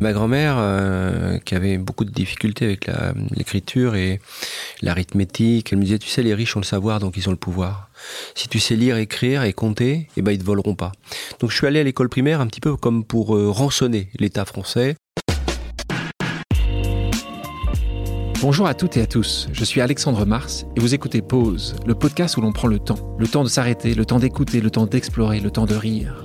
Ma grand-mère, euh, qui avait beaucoup de difficultés avec l'écriture et l'arithmétique, elle me disait, tu sais, les riches ont le savoir, donc ils ont le pouvoir. Si tu sais lire, écrire et compter, eh ben, ils te voleront pas. Donc je suis allé à l'école primaire un petit peu comme pour euh, rançonner l'État français. Bonjour à toutes et à tous, je suis Alexandre Mars et vous écoutez Pause, le podcast où l'on prend le temps. Le temps de s'arrêter, le temps d'écouter, le temps d'explorer, le temps de rire.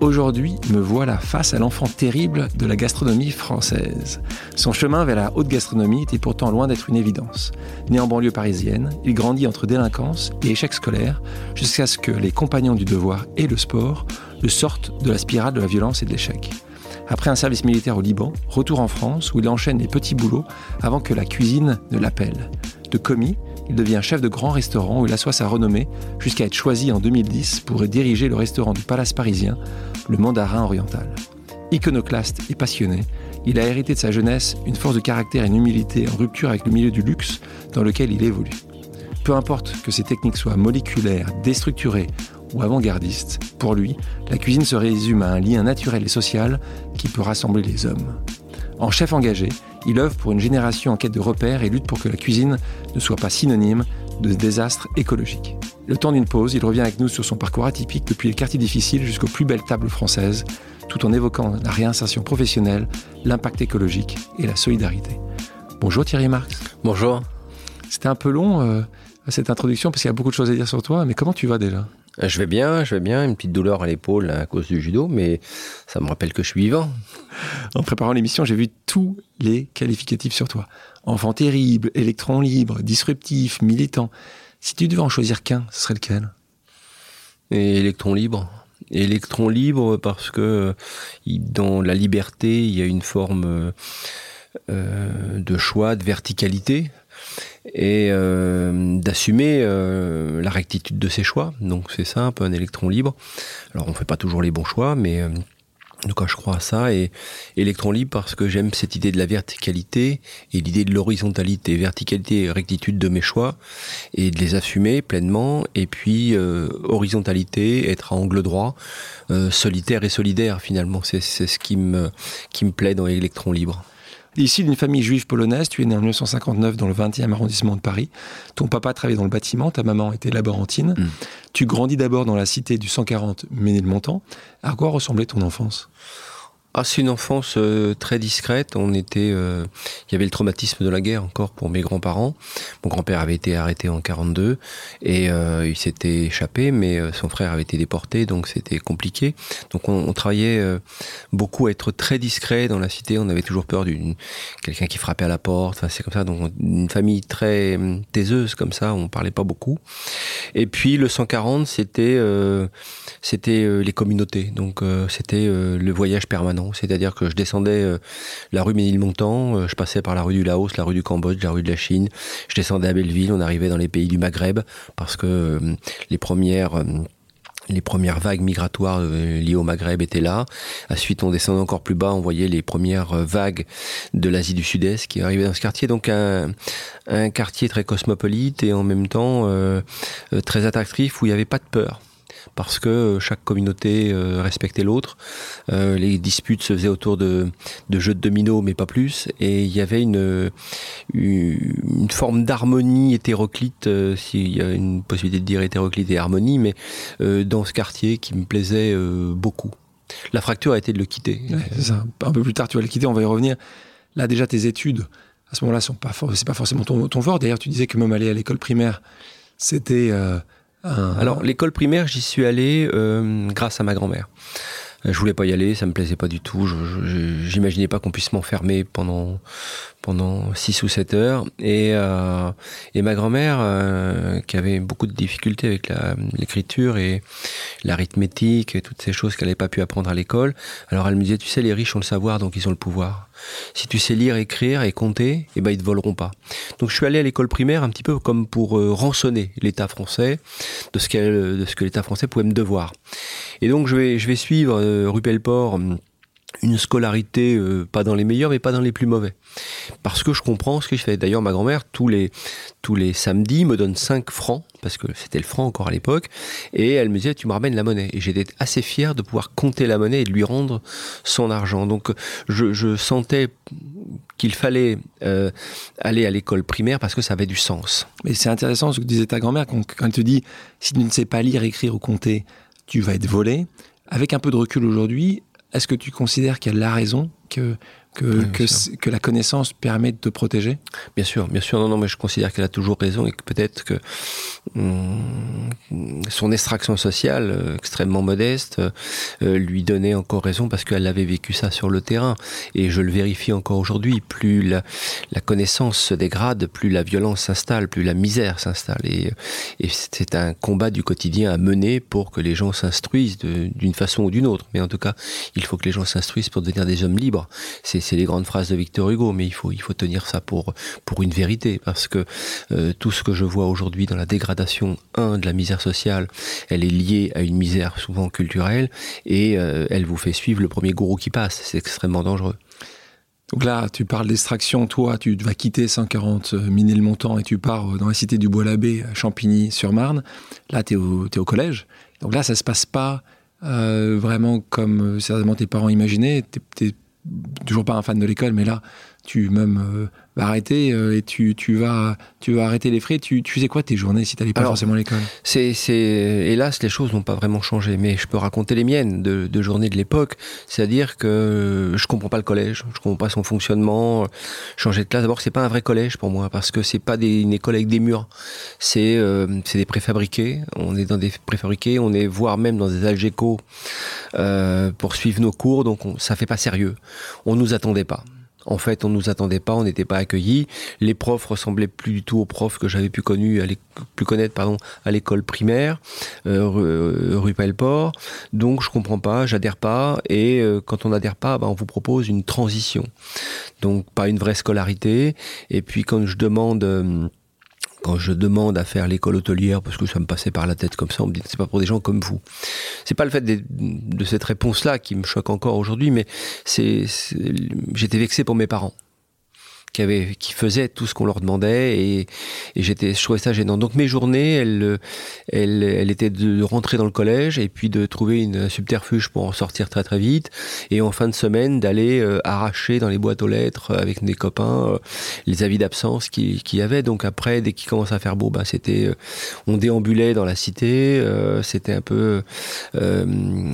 Aujourd'hui, me voilà face à l'enfant terrible de la gastronomie française. Son chemin vers la haute gastronomie était pourtant loin d'être une évidence. Né en banlieue parisienne, il grandit entre délinquance et échecs scolaires jusqu'à ce que les compagnons du devoir et le sport le sortent de la spirale de la violence et de l'échec. Après un service militaire au Liban, retour en France où il enchaîne les petits boulots avant que la cuisine ne l'appelle. De commis, il devient chef de grand restaurant où il assoit sa renommée jusqu'à être choisi en 2010 pour diriger le restaurant du Palace parisien, le Mandarin oriental. Iconoclaste et passionné, il a hérité de sa jeunesse une force de caractère et une humilité en rupture avec le milieu du luxe dans lequel il évolue. Peu importe que ses techniques soient moléculaires, déstructurées ou avant-gardistes, pour lui, la cuisine se résume à un lien naturel et social qui peut rassembler les hommes. En chef engagé, il œuvre pour une génération en quête de repères et lutte pour que la cuisine ne soit pas synonyme de désastre écologique. Le temps d'une pause, il revient avec nous sur son parcours atypique depuis les quartiers difficiles jusqu'aux plus belles tables françaises, tout en évoquant la réinsertion professionnelle, l'impact écologique et la solidarité. Bonjour Thierry Marx. Bonjour. C'était un peu long euh, cette introduction parce qu'il y a beaucoup de choses à dire sur toi, mais comment tu vas déjà? Je vais bien, je vais bien, une petite douleur à l'épaule à cause du judo, mais ça me rappelle que je suis vivant. En préparant l'émission, j'ai vu tous les qualificatifs sur toi. Enfant terrible, électron libre, disruptif, militant. Si tu devais en choisir qu'un, ce serait lequel? Et Électron libre. Électron libre parce que dans la liberté, il y a une forme euh, de choix, de verticalité et euh, d'assumer euh, la rectitude de ses choix. Donc c'est ça, un peu un électron libre. Alors on ne fait pas toujours les bons choix, mais cas je crois à ça. Et électron libre parce que j'aime cette idée de la verticalité et l'idée de l'horizontalité. Verticalité et rectitude de mes choix et de les assumer pleinement. Et puis euh, horizontalité, être à angle droit, solitaire et solidaire finalement. C'est ce qui me, qui me plaît dans électron libre. Ici, d'une famille juive polonaise, tu es né en 1959 dans le 20e arrondissement de Paris. Ton papa travaillait dans le bâtiment, ta maman était laborantine. Mm. Tu grandis d'abord dans la cité du 140 Ménilmontant. À quoi ressemblait ton enfance? Ah, c'est une enfance euh, très discrète. On était, euh, il y avait le traumatisme de la guerre encore pour mes grands-parents. Mon grand-père avait été arrêté en 42 et euh, il s'était échappé, mais son frère avait été déporté, donc c'était compliqué. Donc on, travaillait beaucoup à être très discret dans la cité. On avait toujours peur d'une quelqu'un qui frappait à la porte. C'est comme ça. Donc une famille très taiseuse comme ça. On parlait pas beaucoup. Et puis le 140, c'était c'était les communautés. Donc c'était le voyage permanent c'est-à-dire que je descendais euh, la rue Ménilmontant, euh, je passais par la rue du Laos, la rue du Cambodge, la rue de la Chine, je descendais à Belleville, on arrivait dans les pays du Maghreb, parce que euh, les premières les premières vagues migratoires liées au Maghreb étaient là. Ensuite, on descendait encore plus bas, on voyait les premières vagues de l'Asie du Sud-Est qui arrivaient dans ce quartier. Donc un, quartier très cosmopolite et en même temps très attractif où il n'y avait pas de peur parce que euh, chaque communauté euh, respectait l'autre. Euh, les disputes se faisaient autour de, jeux de dominos, mais pas plus. Et il y avait une, forme d'harmonie hétéroclite, s'il y a une possibilité de dire hétéroclite et harmonie, mais dans ce quartier qui me plaisait beaucoup. La fracture a été de le quitter. Un peu plus tard, tu vas le quitter, on va y revenir. Là, déjà, tes études, à ce moment-là, pas, c'est pas forcément ton, ton fort. D'ailleurs, tu disais que même aller à l'école primaire, c'était ah. Alors l'école primaire, j'y suis allé euh, grâce à ma grand-mère. Je voulais pas y aller, ça me plaisait pas du tout. J'imaginais pas qu'on puisse m'enfermer pendant pendant 6 ou 7 heures. Et, euh, et ma grand-mère, euh, qui avait beaucoup de difficultés avec l'écriture et l'arithmétique et toutes ces choses qu'elle n'avait pas pu apprendre à l'école, alors elle me disait, tu sais, les riches ont le savoir, donc ils ont le pouvoir. Si tu sais lire, écrire et compter, eh ben ils te voleront pas. Donc je suis allé à l'école primaire un petit peu comme pour euh, rançonner l'État français de ce, de ce que l'État français pouvait me devoir. Et donc je vais, je vais suivre euh, rue Pelleport hum, une scolarité euh, pas dans les meilleurs mais pas dans les plus mauvais. Parce que je comprends ce que je fais. D'ailleurs ma grand-mère tous les tous les samedis me donne 5 francs parce que c'était le franc encore à l'époque et elle me disait tu me ramènes la monnaie. Et j'étais assez fier de pouvoir compter la monnaie et de lui rendre son argent. Donc je, je sentais qu'il fallait euh, aller à l'école primaire parce que ça avait du sens. Mais c'est intéressant ce que disait ta grand-mère quand, quand elle te dit si tu ne sais pas lire écrire ou compter tu vas être volé. Avec un peu de recul aujourd'hui est-ce que tu considères qu'elle a raison, que que, que, que, la connaissance permet de te protéger? Bien sûr, bien sûr. Non, non, mais je considère qu'elle a toujours raison et que peut-être que hum, son extraction sociale, euh, extrêmement modeste, euh, lui donnait encore raison parce qu'elle avait vécu ça sur le terrain. Et je le vérifie encore aujourd'hui. Plus la, la, connaissance se dégrade, plus la violence s'installe, plus la misère s'installe. Et, et c'est un combat du quotidien à mener pour que les gens s'instruisent d'une façon ou d'une autre. Mais en tout cas, il faut que les gens s'instruisent pour devenir des hommes libres. C'est c'est les grandes phrases de Victor Hugo, mais il faut, il faut tenir ça pour, pour une vérité, parce que euh, tout ce que je vois aujourd'hui dans la dégradation, un, de la misère sociale, elle est liée à une misère souvent culturelle, et euh, elle vous fait suivre le premier gourou qui passe. C'est extrêmement dangereux. Donc là, tu parles d'extraction, toi, tu vas quitter 140 le montant et tu pars dans la cité du Bois-l'Abbé, à Champigny-sur-Marne. Là, tu es, es, au collège. Donc là, ça se passe pas euh, vraiment comme euh, certainement tes parents imaginaient. Toujours pas un fan de l'école, mais là, tu même euh, vas arrêter euh, et tu, tu, vas, tu vas arrêter les frais. Tu, tu faisais quoi tes journées si tu n'allais pas Alors, forcément à l'école? c'est, c'est, Hélas, les choses n'ont pas vraiment changé, mais je peux raconter les miennes de, de journées de l'époque. C'est-à-dire que je comprends pas le collège, je comprends pas son fonctionnement. Changer de classe, d'abord, c'est pas un vrai collège pour moi parce que c'est pas des, une école avec des murs. C'est, euh, c'est des préfabriqués. On est dans des préfabriqués, on est voire même dans des algécos euh, pour suivre nos cours, donc on, ça fait pas sérieux. On nous attendait pas. En fait, on nous attendait pas, on n'était pas accueillis. Les profs ressemblaient plus du tout aux profs que j'avais pu, connaître à l'école primaire, euh, rue, rue Pelleport. Donc, je comprends pas, j'adhère pas. Et euh, quand on n'adhère pas, bah, on vous propose une transition. Donc, pas une vraie scolarité. Et puis, quand je demande... Euh, quand je demande à faire l'école hôtelière, parce que ça me passait par la tête comme ça, on me dit c'est pas pour des gens comme vous. C'est pas le fait de, de cette réponse-là qui me choque encore aujourd'hui, mais c'est, j'étais vexé pour mes parents qui, faisaient tout ce qu'on leur demandait et, j'étais, je trouvais ça gênant. Donc mes journées, elles, elles, elles étaient de rentrer dans le collège et puis de trouver une subterfuge pour en sortir très très vite et en fin de semaine d'aller euh, arracher dans les boîtes aux lettres avec des copains euh, les avis d'absence qu'il qui y avait. Donc après, dès qu'il commence à faire beau, ben c'était, euh, on déambulait dans la cité, euh, c'était un peu euh,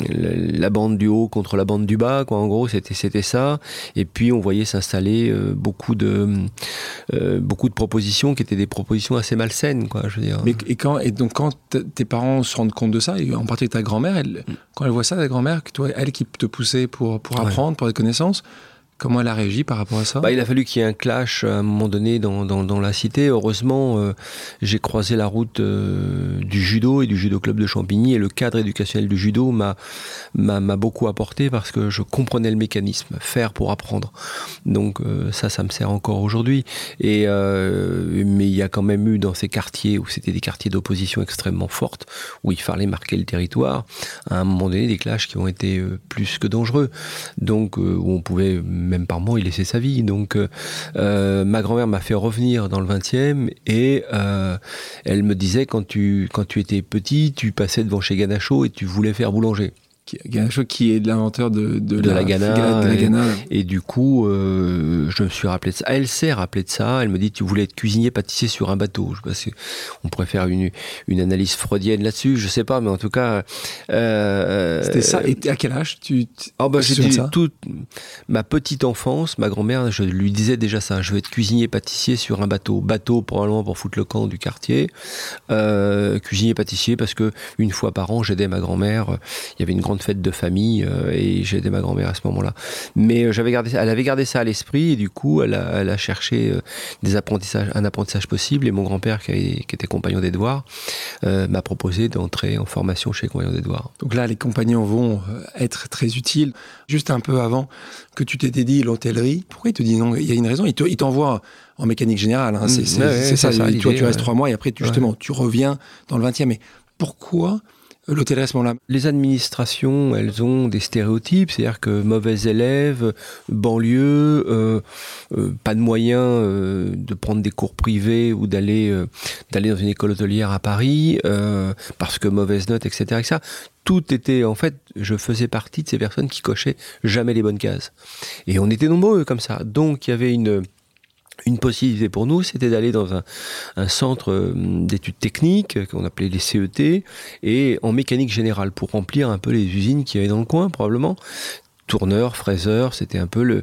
la bande du haut contre la bande du bas, quoi. En gros, c'était c'était ça. Et puis on voyait s'installer beaucoup de euh, beaucoup de propositions qui étaient des propositions assez malsaines, quoi. Je veux dire. Mais et quand et donc quand tes parents se rendent compte de ça, et en particulier ta grand-mère, elle, mm. quand elle voit ça, ta grand-mère, que toi, elle qui te poussait pour pour apprendre, ouais. pour des connaissances. Comment elle a réagi par rapport à ça? Bah, Il a fallu qu'il y ait un clash à un moment donné dans, dans, la cité. Heureusement, euh, j'ai croisé la route euh, du judo et du judo club de Champigny et le cadre éducationnel du judo m'a beaucoup apporté parce que je comprenais le mécanisme, faire pour apprendre. Donc euh, ça, ça me sert encore aujourd'hui. Euh, mais il y a quand même eu dans ces quartiers où c'était des quartiers d'opposition extrêmement forte, où il fallait marquer le territoire, à un moment donné des clashs qui ont été euh, plus que dangereux. Donc euh, où on pouvait même par moment y laisser sa vie. Donc euh, ma grand-mère m'a fait revenir dans le 20e et euh, elle me disait quand tu quand tu étais petit, tu passais devant chez Ganacho et tu voulais faire boulanger. Qui est l'inventeur de, de, de, la, la. De. Et, et, du coup, euh, je me suis rappelé de ça. Elle s'est rappelé de ça. Elle me dit, tu voulais être cuisinier pâtissier sur un bateau. Je sais pas on pourrait faire une, une analyse freudienne là-dessus. Je sais pas, mais en tout cas. Euh, C'était ça. Et à quel âge tu oh bah, J'ai toute ma petite enfance, ma grand-mère, je lui disais déjà ça. Je veux être cuisinier pâtissier sur un bateau. Bateau probablement pour foutre le camp du quartier. Euh, cuisinier pâtissier parce que une fois par an, j'aidais ma grand-mère. Il y avait une grande grandes fêtes de famille euh, et j'ai aidé ma grand-mère à ce moment-là. Mais j'avais gardé, elle avait gardé ça à l'esprit et du coup, elle a, elle a cherché des apprentissages, un apprentissage possible. Et mon grand-père, qui, qui, était compagnon d'Edouard, m'a proposé d'entrer en formation chez compagnon d'Edouard. Donc là, les compagnons vont être très utiles. Juste un peu avant que tu t'étais dit l'hôtellerie, pourquoi il te dit non? Il y a une raison. Il t'envoie en mécanique générale. Hein. C'est ça. ça toi, tu restes trois mois et après, tu, justement, tu reviens dans le 20e. Mais pourquoi l'hôtellerie à ce moment-là Les administrations, elles ont des stéréotypes, c'est-à-dire que mauvais élèves, banlieue, euh, euh, pas de moyens euh, de prendre des cours privés ou d'aller d'aller dans une école hôtelière à Paris parce que mauvaise note, etc., etc. Tout était, en fait, je faisais partie de ces personnes qui cochaient jamais les bonnes cases. Et on était nombreux comme ça. Donc il y avait une une possibilité pour nous, c'était d'aller dans un, centre euh, d'études techniques qu'on appelait les CET et en mécanique générale pour remplir un peu les usines qui y avait dans le coin probablement tourneur, fraiseur, c'était un peu le,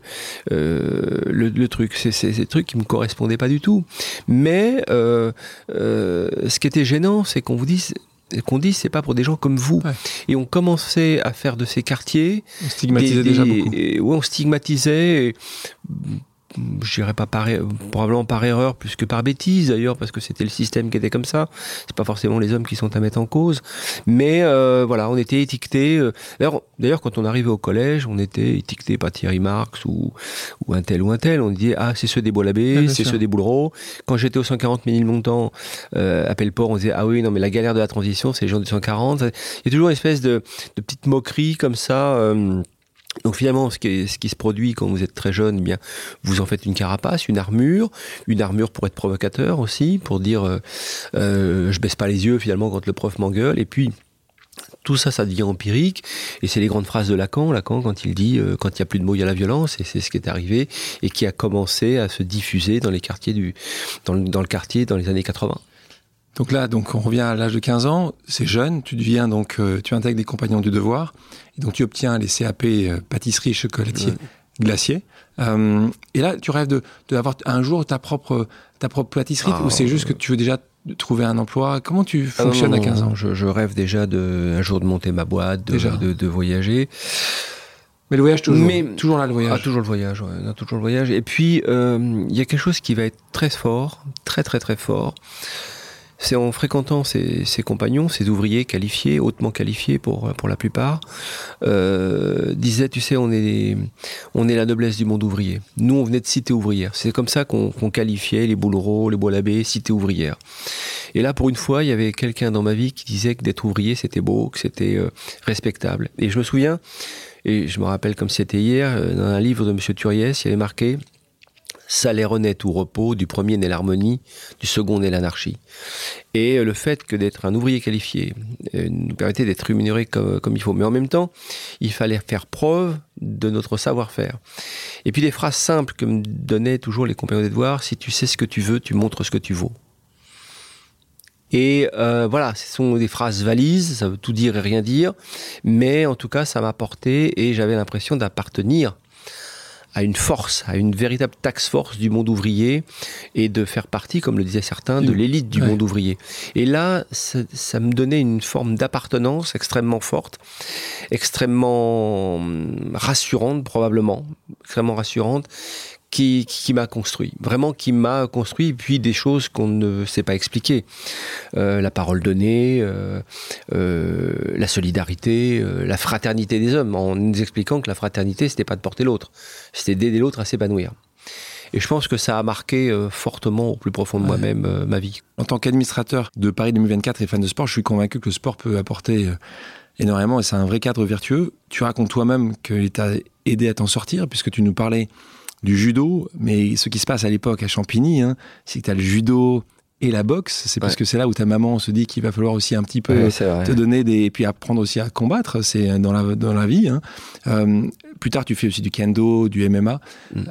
euh, le, truc. C'est ces trucs qui me correspondaient pas du tout. Mais euh, ce qui était gênant, c'est qu'on vous dise qu'on dit c'est pas pour des gens comme vous. Et on commençait à faire de ces quartiers. On stigmatisait déjà beaucoup. on stigmatisait je dirais pas par, probablement par erreur plus que par bêtise d'ailleurs parce que c'était le système qui était comme ça. C'est pas forcément les hommes qui sont à mettre en cause. Mais euh, voilà on était étiquetés euh, d'ailleurs quand on arrivait au collège on était étiqueté par Thierry Marx ou, ou un tel ou un tel. On disait ah c'est ceux des Bois-l'Abbé c'est ceux des Boulereau quand j'étais au 140 000 Montant euh, à Pelleport on disait ah oui non mais la galère de la transition c'est les gens du 140 il y a toujours une espèce de, de petite moquerie comme ça euh, donc finalement, ce qui, se produit quand vous êtes très jeune, eh bien, vous en faites une carapace, une armure, une armure pour être provocateur aussi, pour dire euh, euh, je baisse pas les yeux finalement quand le prof m'engueule, et puis tout ça, ça devient empirique, et c'est les grandes phrases de Lacan, Lacan quand il dit euh, quand il n'y a plus de mots, il y a la violence, et c'est ce qui est arrivé et qui a commencé à se diffuser dans les quartiers du, dans le, dans le quartier dans les années 80. Donc là, donc on revient à l'âge de 15 ans, c'est jeune, tu deviens donc, euh, tu intègres des compagnons du devoir, et donc tu obtiens les CAP euh, pâtisserie, chocolatier, glacier. Euh, et là, tu rêves de, de avoir un jour ta propre, ta propre pâtisserie, ah, ou c'est juste que tu veux déjà trouver un emploi? Comment tu ah fonctionnes à 15 ans? Je, je, rêve déjà de, un jour de monter ma boîte, de, de, de voyager. Mais le voyage toujours. Mais, toujours là le voyage. Ah, toujours le voyage, ouais, toujours le voyage. Et puis il y a quelque chose qui va être très fort, très très très fort. C'est en fréquentant ses, compagnons, ses ouvriers qualifiés, hautement qualifiés pour, pour la plupart, euh, disaient, tu sais, on est, on est la noblesse du monde ouvrier. Nous, on venait de cité ouvrière. C'est comme ça qu'on qualifiait les Boulereaux, les Bois-l'Abbé, cité ouvrière. Et là, pour une fois, il y avait quelqu'un dans ma vie qui disait que d'être ouvrier, c'était beau, que c'était euh, respectable. Et je me souviens, et je me rappelle comme c'était hier, euh, dans un livre de M. Turiès, il y avait marqué salaire honnête ou repos, du premier naît l'harmonie, du second naît l'anarchie. Et euh, le fait que d'être un ouvrier qualifié euh, nous permettait d'être rémunéré comme, comme, il faut. Mais en même temps, il fallait faire preuve de notre savoir-faire. Et puis des phrases simples que me donnaient toujours les compagnons des devoirs, si tu sais ce que tu veux, tu montres ce que tu vaux. Et euh, voilà, ce sont des phrases valises, ça veut tout dire et rien dire, mais en tout cas, ça m'a porté et j'avais l'impression d'appartenir à une force, à une véritable taxe force du monde ouvrier et de faire partie, comme le disaient certains, de l'élite du monde ouvrier. Et là, ça, me donnait une forme d'appartenance extrêmement forte, extrêmement hum, rassurante probablement, extrêmement rassurante, qui, qui m'a construit, vraiment qui m'a construit, puis des choses qu'on ne sait pas expliquer. Euh, la parole donnée, euh, euh, la solidarité, la fraternité des hommes, en nous expliquant que la fraternité, c'était pas de porter l'autre, c'était d'aider l'autre à s'épanouir. Et je pense que ça a marqué fortement au plus profond de moi-même ma vie. En tant qu'administrateur de Paris 2024 et fan de sport, je suis convaincu que le sport peut apporter énormément et c'est un vrai cadre vertueux. Tu racontes toi-même qu'il t'a aidé à t'en sortir puisque tu nous parlais du judo, mais ce qui se passe à l'époque à Champigny, hein, c'est que tu as le judo et la boxe, c'est parce que c'est là où ta maman se dit qu'il va falloir aussi un petit peu te donner des... et puis apprendre aussi à combattre, c'est dans la, dans la vie. Hein. Euh, plus tard, tu fais aussi du kendo, du MMA. Mm. Euh,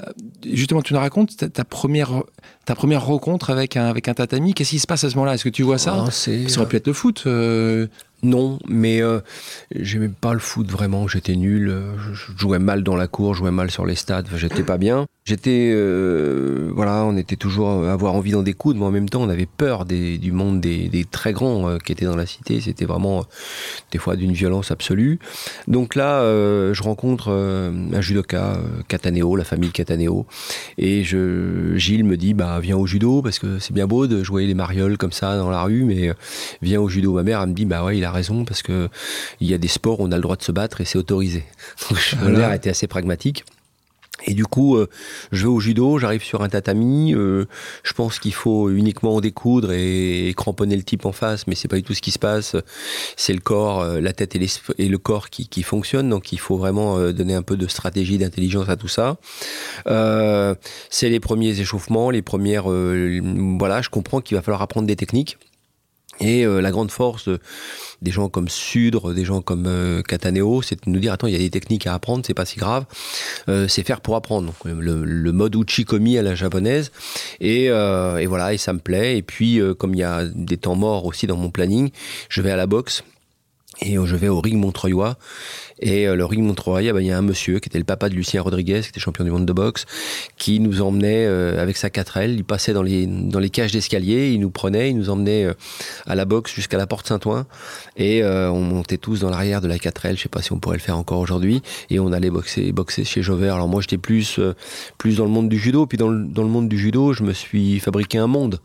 justement, tu nous racontes ta, première, ta première rencontre avec un, avec un tatami. Qu'est-ce qui se passe à ce moment-là? Est-ce que tu vois ça? Ah, Ça aurait pu être le foot. Euh, Non, mais euh, j'aimais pas le foot vraiment. J'étais nul. Je jouais mal dans la cour, je jouais mal sur les stades. J'étais pas bien. J'étais, euh, voilà, on était toujours à avoir envie d'en découdre, mais en même temps, on avait peur des, du monde des, très grands euh, qui étaient dans la cité. C'était vraiment euh, des fois d'une violence absolue. Donc là, euh, je rencontre un judoka, Cataneo, la famille Cataneo, et je, Gilles me dit, bah viens au judo parce que c'est bien beau de jouer les marioles comme ça dans la rue, mais viens au judo. Ma mère elle me dit, bah ouais, il a raison parce que il y a des sports où on a le droit de se battre et c'est autorisé. Donc, ma mère était assez pragmatique. Et du coup, euh, je vais au judo, j'arrive sur un tatami. Euh, je pense qu'il faut uniquement découdre et, et, cramponner le type en face, mais c'est pas du tout ce qui se passe. C'est le corps, euh, la tête et, et le corps qui, qui fonctionnent. Donc, il faut vraiment donner un peu de stratégie, d'intelligence à tout ça. C'est les premiers échauffements, les premières. voilà, je comprends qu'il va falloir apprendre des techniques. Et la grande force des gens comme Sudre, des gens comme euh, Cataneo, c'est de nous dire attends, il y a des techniques à apprendre, c'est pas si grave, euh, c'est faire pour apprendre. Le, le, mode uchikomi à la japonaise, et, euh, et, voilà, et ça me plaît. Et puis, euh, comme il y a des temps morts aussi dans mon planning, je vais à la boxe. Et je vais au ring Montreuilois. Et le ring Montreuil, bah, il y a un monsieur qui était le papa de Lucien Rodriguez, qui était champion du monde de boxe, qui nous emmenait euh, avec sa 4L. Il passait dans les, dans les cages d'escalier, il nous prenait, il nous emmenait euh, à la boxe jusqu'à la porte Saint-Ouen. Et euh, on montait tous dans l'arrière de la 4L. Je sais pas si on pourrait le faire encore aujourd'hui. Et on allait boxer, boxer chez Jover. Alors moi, j'étais plus, plus dans le monde du judo. Puis dans le, dans le monde du judo, je me suis fabriqué un monde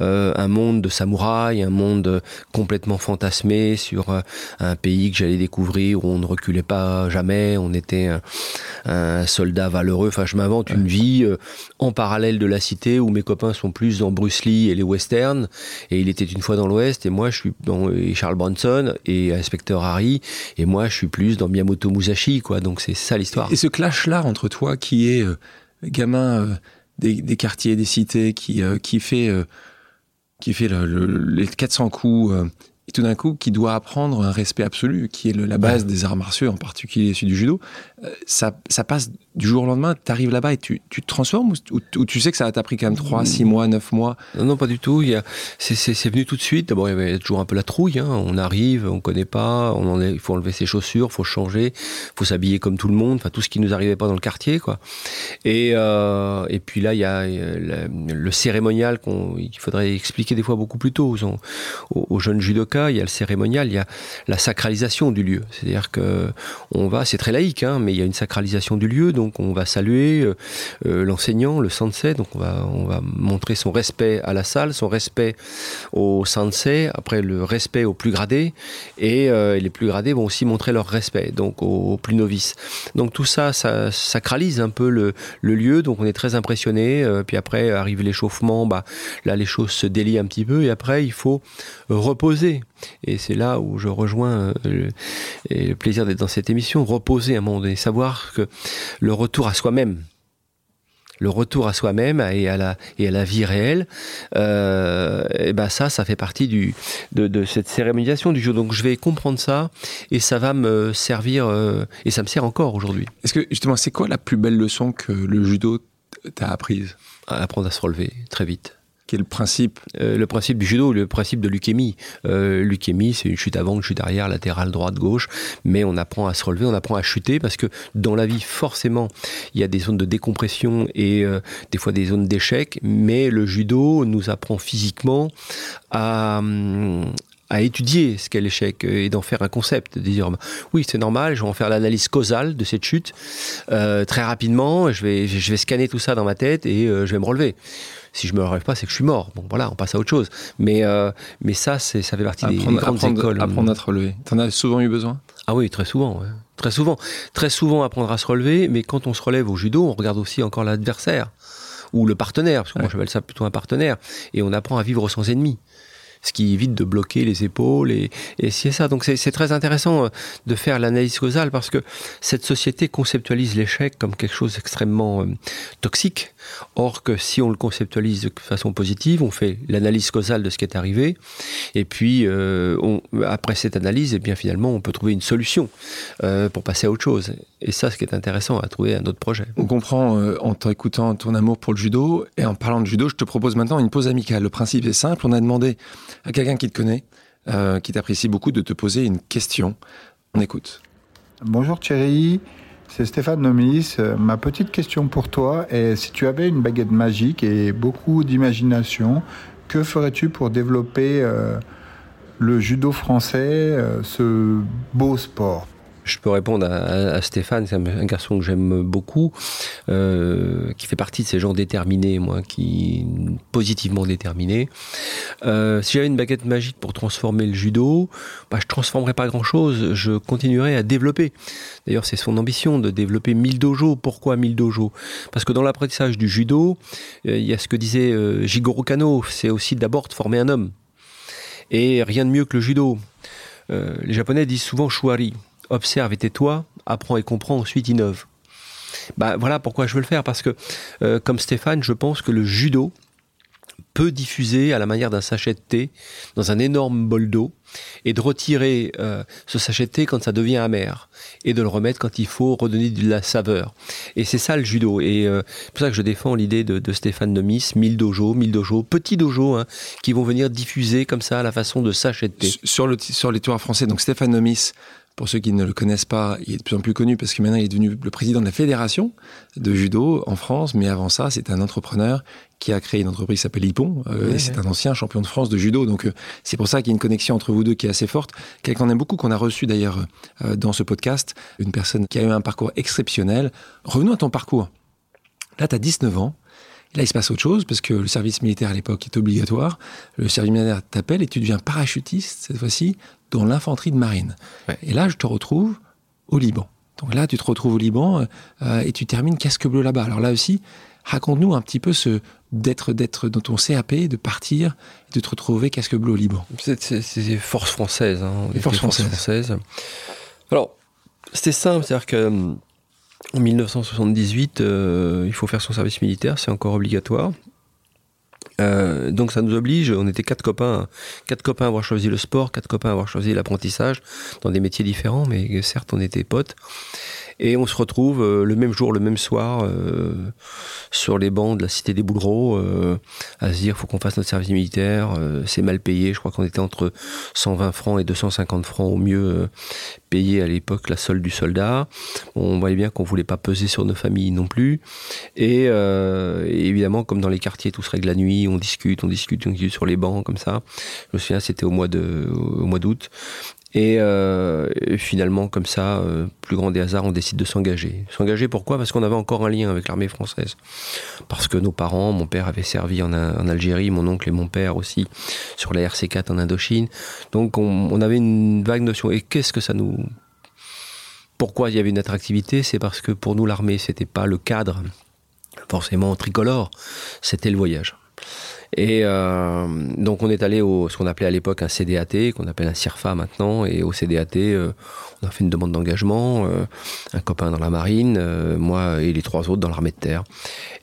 euh, un monde de samouraïs, un monde complètement fantasmé sur euh, un pays que j'allais découvrir où on reculait pas jamais, on était un, un soldat valeureux. Enfin, je m'invente une vie euh, en parallèle de la cité où mes copains sont plus dans Bruce Lee et les westerns, et il était une fois dans l'Ouest, et moi je suis dans Charles Bronson et Inspecteur Harry, et moi je suis plus dans Miyamoto Musashi, quoi. Donc c'est ça l'histoire. Et ce clash-là entre toi qui est euh, gamin euh, des, des, quartiers, des cités, qui, qui fait qui fait le, le, les 400 coups et tout d'un coup qui doit apprendre un respect absolu, qui est le, la base des arts martiaux, en particulier celui du judo, euh, ça, ça passe du jour au lendemain, tu arrives là-bas et tu, tu te transformes ou, tu sais que ça t'a pris quand même 3, 6 mois, 9 mois Non, non, pas du tout. C'est venu tout de suite. D'abord, il y avait toujours un peu la trouille. Hein. On arrive, on connaît pas, on en il faut enlever ses chaussures, il faut changer, il faut s'habiller comme tout le monde, enfin tout ce qui nous arrivait pas dans le quartier. quoi. Et, euh, et puis là, il y a le, le cérémonial qu'il faudrait expliquer des fois beaucoup plus tôt aux, aux, jeunes judokas. Il y a le cérémonial, il y a la sacralisation du lieu. C'est-à-dire que on va, c'est très laïque, hein, mais il y a une sacralisation du lieu. On va saluer euh, euh, l'enseignant, le sensei, donc on va, on va montrer son respect à la salle, son respect au sensei, après le respect aux plus gradés, et euh, les plus gradés vont aussi montrer leur respect donc aux, plus novices. Donc tout ça, ça sacralise un peu le, lieu, donc on est très impressionné. Puis après arrive l'échauffement, bah, là les choses se délient un petit peu, et après il faut reposer. Et c'est là où je rejoins le, le plaisir d'être dans cette émission, reposer à un moment donné, savoir que le retour à soi-même, le retour à soi-même et à la et à la vie réelle, euh, et ben ça, ça fait partie du de, de cette cérémonisation du jeu. Donc je vais comprendre ça et ça va me servir euh, et ça me sert encore aujourd'hui. Est-ce que justement, c'est quoi la plus belle leçon que le judo t'a apprise? À Apprendre à se relever très vite euh, Le principe du judo, le principe de leukémie. Euh, c'est une chute avant, une chute arrière, latérale, droite, gauche, mais on apprend à se relever, on apprend à chuter, parce que dans la vie, forcément, il y a des zones de décompression et euh, des fois des zones d'échec, mais le judo nous apprend physiquement à, à étudier ce qu'est l'échec et d'en faire un concept, de dire oui c'est normal, je vais en faire l'analyse causale de cette chute euh, très rapidement, je vais, scanner tout ça dans ma tête et je vais me relever. Si je me relève pas, c'est que je suis mort. Bon voilà, on passe à autre chose. Mais euh, mais ça c'est ça fait partie apprendre, des, des grandes apprendre, écoles. Apprendre à te relever. T'en as souvent eu besoin? Ah oui, très souvent. Ouais. Très souvent, très souvent apprendre à se relever. Mais quand on se relève au judo, on regarde aussi encore l'adversaire ou le partenaire, parce que ouais. moi j'appelle ça plutôt un partenaire, et on apprend à vivre sans ennemi ce qui évite de bloquer les épaules et, et c'est ça. Donc c'est très intéressant euh, de faire l'analyse causale parce que cette société conceptualise l'échec comme quelque chose d'extrêmement euh, toxique. Or que si on le conceptualise de façon positive, on fait l'analyse causale de ce qui est arrivé et puis euh, après cette analyse, et eh bien finalement on peut trouver une solution pour passer à autre chose. Et ça, ce qui est intéressant à trouver un autre projet. On comprend en t'écoutant ton amour pour le judo et en parlant de judo, je te propose maintenant une pause amicale. Le principe est simple. On a demandé à quelqu'un qui te connaît qui t'apprécie beaucoup, de te poser une question. On écoute. Bonjour Thierry, c'est Stéphane Nomis. Ma petite question pour toi est si tu avais une baguette magique et beaucoup d'imagination, que ferais-tu pour développer le judo français, ce beau sport? Je peux répondre à, Stéphane, c'est un, garçon que j'aime beaucoup, euh, qui fait partie de ces gens déterminés, moi, qui positivement déterminés. Euh, si j'avais une baguette magique pour transformer le judo, bah, je transformerais pas grand-chose, je continuerais à développer. D'ailleurs, c'est son ambition de développer 1000 dojos. Pourquoi 1000 dojos? Parce que dans l'apprentissage du judo, euh, il y a ce que disait Jigoro Kano, c'est aussi d'abord de former un homme. Et rien de mieux que le judo. les Japonais disent souvent shuari observe et tais-toi, apprends et comprends, ensuite innove. Bah, voilà pourquoi je veux le faire, parce que, euh, comme Stéphane, je pense que le judo peut diffuser à la manière d'un sachet de thé dans un énorme bol d'eau et de retirer euh, ce sachet de thé quand ça devient amer et de le remettre quand il faut redonner de la saveur. Et c'est ça le judo. Et euh, c'est pour ça que je défends l'idée de, Stéphane Nomis, 1000 dojos, 1000 dojos, petits dojos hein, qui vont venir diffuser comme ça à la façon de sachet de thé. Sur, le, sur les toits français, donc Stéphane Nomis, pour ceux qui ne le connaissent pas, il est de plus en plus connu parce que maintenant il est devenu le président de la fédération de judo en France. Mais avant ça, c'est un entrepreneur qui a créé une entreprise qui s'appelle Ippon. Euh, c'est un ancien champion de France de judo. Donc euh, c'est pour ça qu'il y a une connexion entre vous deux qui est assez forte. Quelqu'un aime beaucoup, qu'on a reçu d'ailleurs euh, dans ce podcast, une personne qui a eu un parcours exceptionnel. Revenons à ton parcours. Là, tu as 19 ans. Là, il se passe autre chose parce que le service militaire à l'époque est obligatoire. Le service militaire t'appelle et tu deviens parachutiste cette fois-ci dans l'infanterie de marine. Et là, je te retrouve au Liban. Donc là, tu te retrouves au Liban euh, et tu termines casque bleu là-bas. Alors là aussi, raconte-nous un petit peu ce d'être d'être dans ton CAP, de partir, de te retrouver casque bleu au Liban. C'est des forces françaises. Hein, les forces françaises. Alors, c'était simple, c'est-à-dire que en 1978, euh, il faut faire son service militaire, c'est encore obligatoire. Euh, donc ça nous oblige, on était quatre copains, quatre copains à avoir choisi le sport, quatre copains à avoir choisi l'apprentissage dans des métiers différents, mais certes on était potes. Et on se retrouve euh, le même jour, le même soir, euh, sur les bancs de la cité des Boulereaux, euh, à se dire faut qu'on fasse notre service militaire, c'est mal payé. Je crois qu'on était entre 120 francs et 250 francs au mieux payé à l'époque la solde du soldat. On voyait bien qu'on voulait pas peser sur nos familles non plus. Et, évidemment, comme dans les quartiers, tout se règle la nuit, on discute, on discute, on discute sur les bancs comme ça. Je me souviens, c'était au mois d'août. Euh, et, finalement, comme ça, euh, plus grand des hasards, on décide de s'engager. S'engager pourquoi? Parce qu'on avait encore un lien avec l'armée française. Parce que nos parents, mon père avait servi en, Algérie, mon oncle et mon père aussi sur la RC4 en Indochine. Donc on, avait une vague notion. Et qu'est-ce que ça nous... Pourquoi il y avait une attractivité? C'est parce que pour nous, l'armée, c'était pas le cadre forcément tricolore, c'était le voyage. Et euh, donc on est allé au ce qu'on appelait à l'époque un CDAT, qu'on appelle un CIRFA maintenant, et au CDAT, euh, on a fait une demande d'engagement, euh, un copain dans la marine, moi et les trois autres dans l'armée de terre.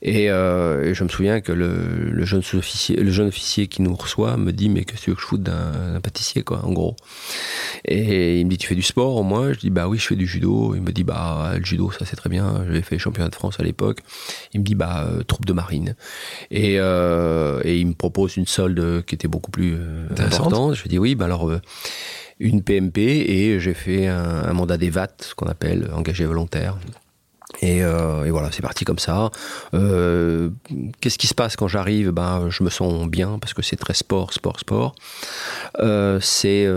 Et, je me souviens que le, jeune officier, le jeune officier qui nous reçoit me dit mais qu'est-ce que tu veux que je foute d'un pâtissier quoi, en gros? Et il me dit tu fais du sport au moins? Je dis bah oui je fais du judo. Il me dit bah le judo ça c'est très bien. J'avais fait championnat de France à l'époque. Il me dit bah troupe de marine. Et, et il me propose une solde qui était beaucoup plus importante. Je dis oui bah alors une PMP et j'ai fait un, mandat d'EVAT, ce qu'on appelle engagé volontaire. Et, euh, et, voilà, c'est parti comme ça. Euh, Qu'est-ce qui se passe quand j'arrive? Ben, Je me sens bien parce que c'est très sport, sport, sport. Euh, c'est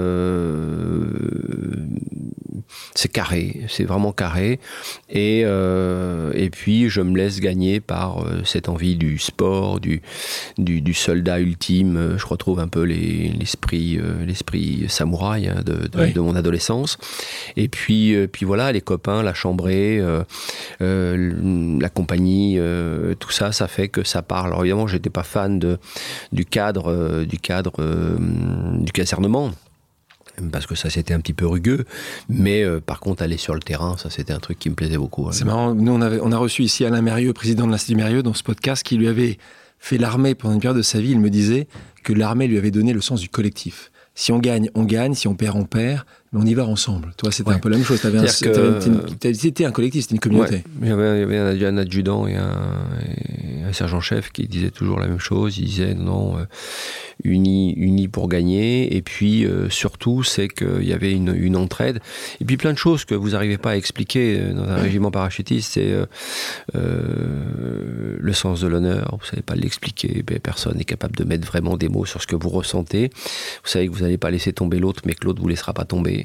c'est carré, c'est vraiment carré. Et, et puis je me laisse gagner par cette envie du sport, du, du, soldat ultime. Je retrouve un peu l'esprit l'esprit samouraï hein, de, de, mon adolescence. Et puis, puis voilà, les copains, la chambrée, la compagnie, tout ça, ça fait que ça parle. Alors évidemment, j'étais pas fan du cadre, du cadre du casernement parce que ça c'était un petit peu rugueux, mais euh, par contre aller sur le terrain, ça c'était un truc qui me plaisait beaucoup. C'est marrant, nous on, on a reçu ici Alain Mérieux, président de l'Institut Mérieux, dans ce podcast, qui lui avait fait l'armée pendant une période de sa vie, il me disait que l'armée lui avait donné le sens du collectif. Si on gagne, on gagne, si on perd, on perd, mais on y va ensemble. Toi, c'était un peu la même chose. C'était un collectif, c'était une communauté. il, y avait, un, adjudant et un, un sergent-chef qui disait toujours la même chose. Il disait non, euh, unis, unis pour gagner. Et puis euh, surtout, c'est qu'il y avait une, une, entraide. Et puis plein de choses que vous n'arrivez pas à expliquer dans un régiment parachutiste. C'est le sens de l'honneur. Vous savez pas l'expliquer. Ben, personne n'est capable de mettre vraiment des mots sur ce que vous ressentez. Vous savez que vous n'allez pas laisser tomber l'autre, mais que l'autre vous laissera pas tomber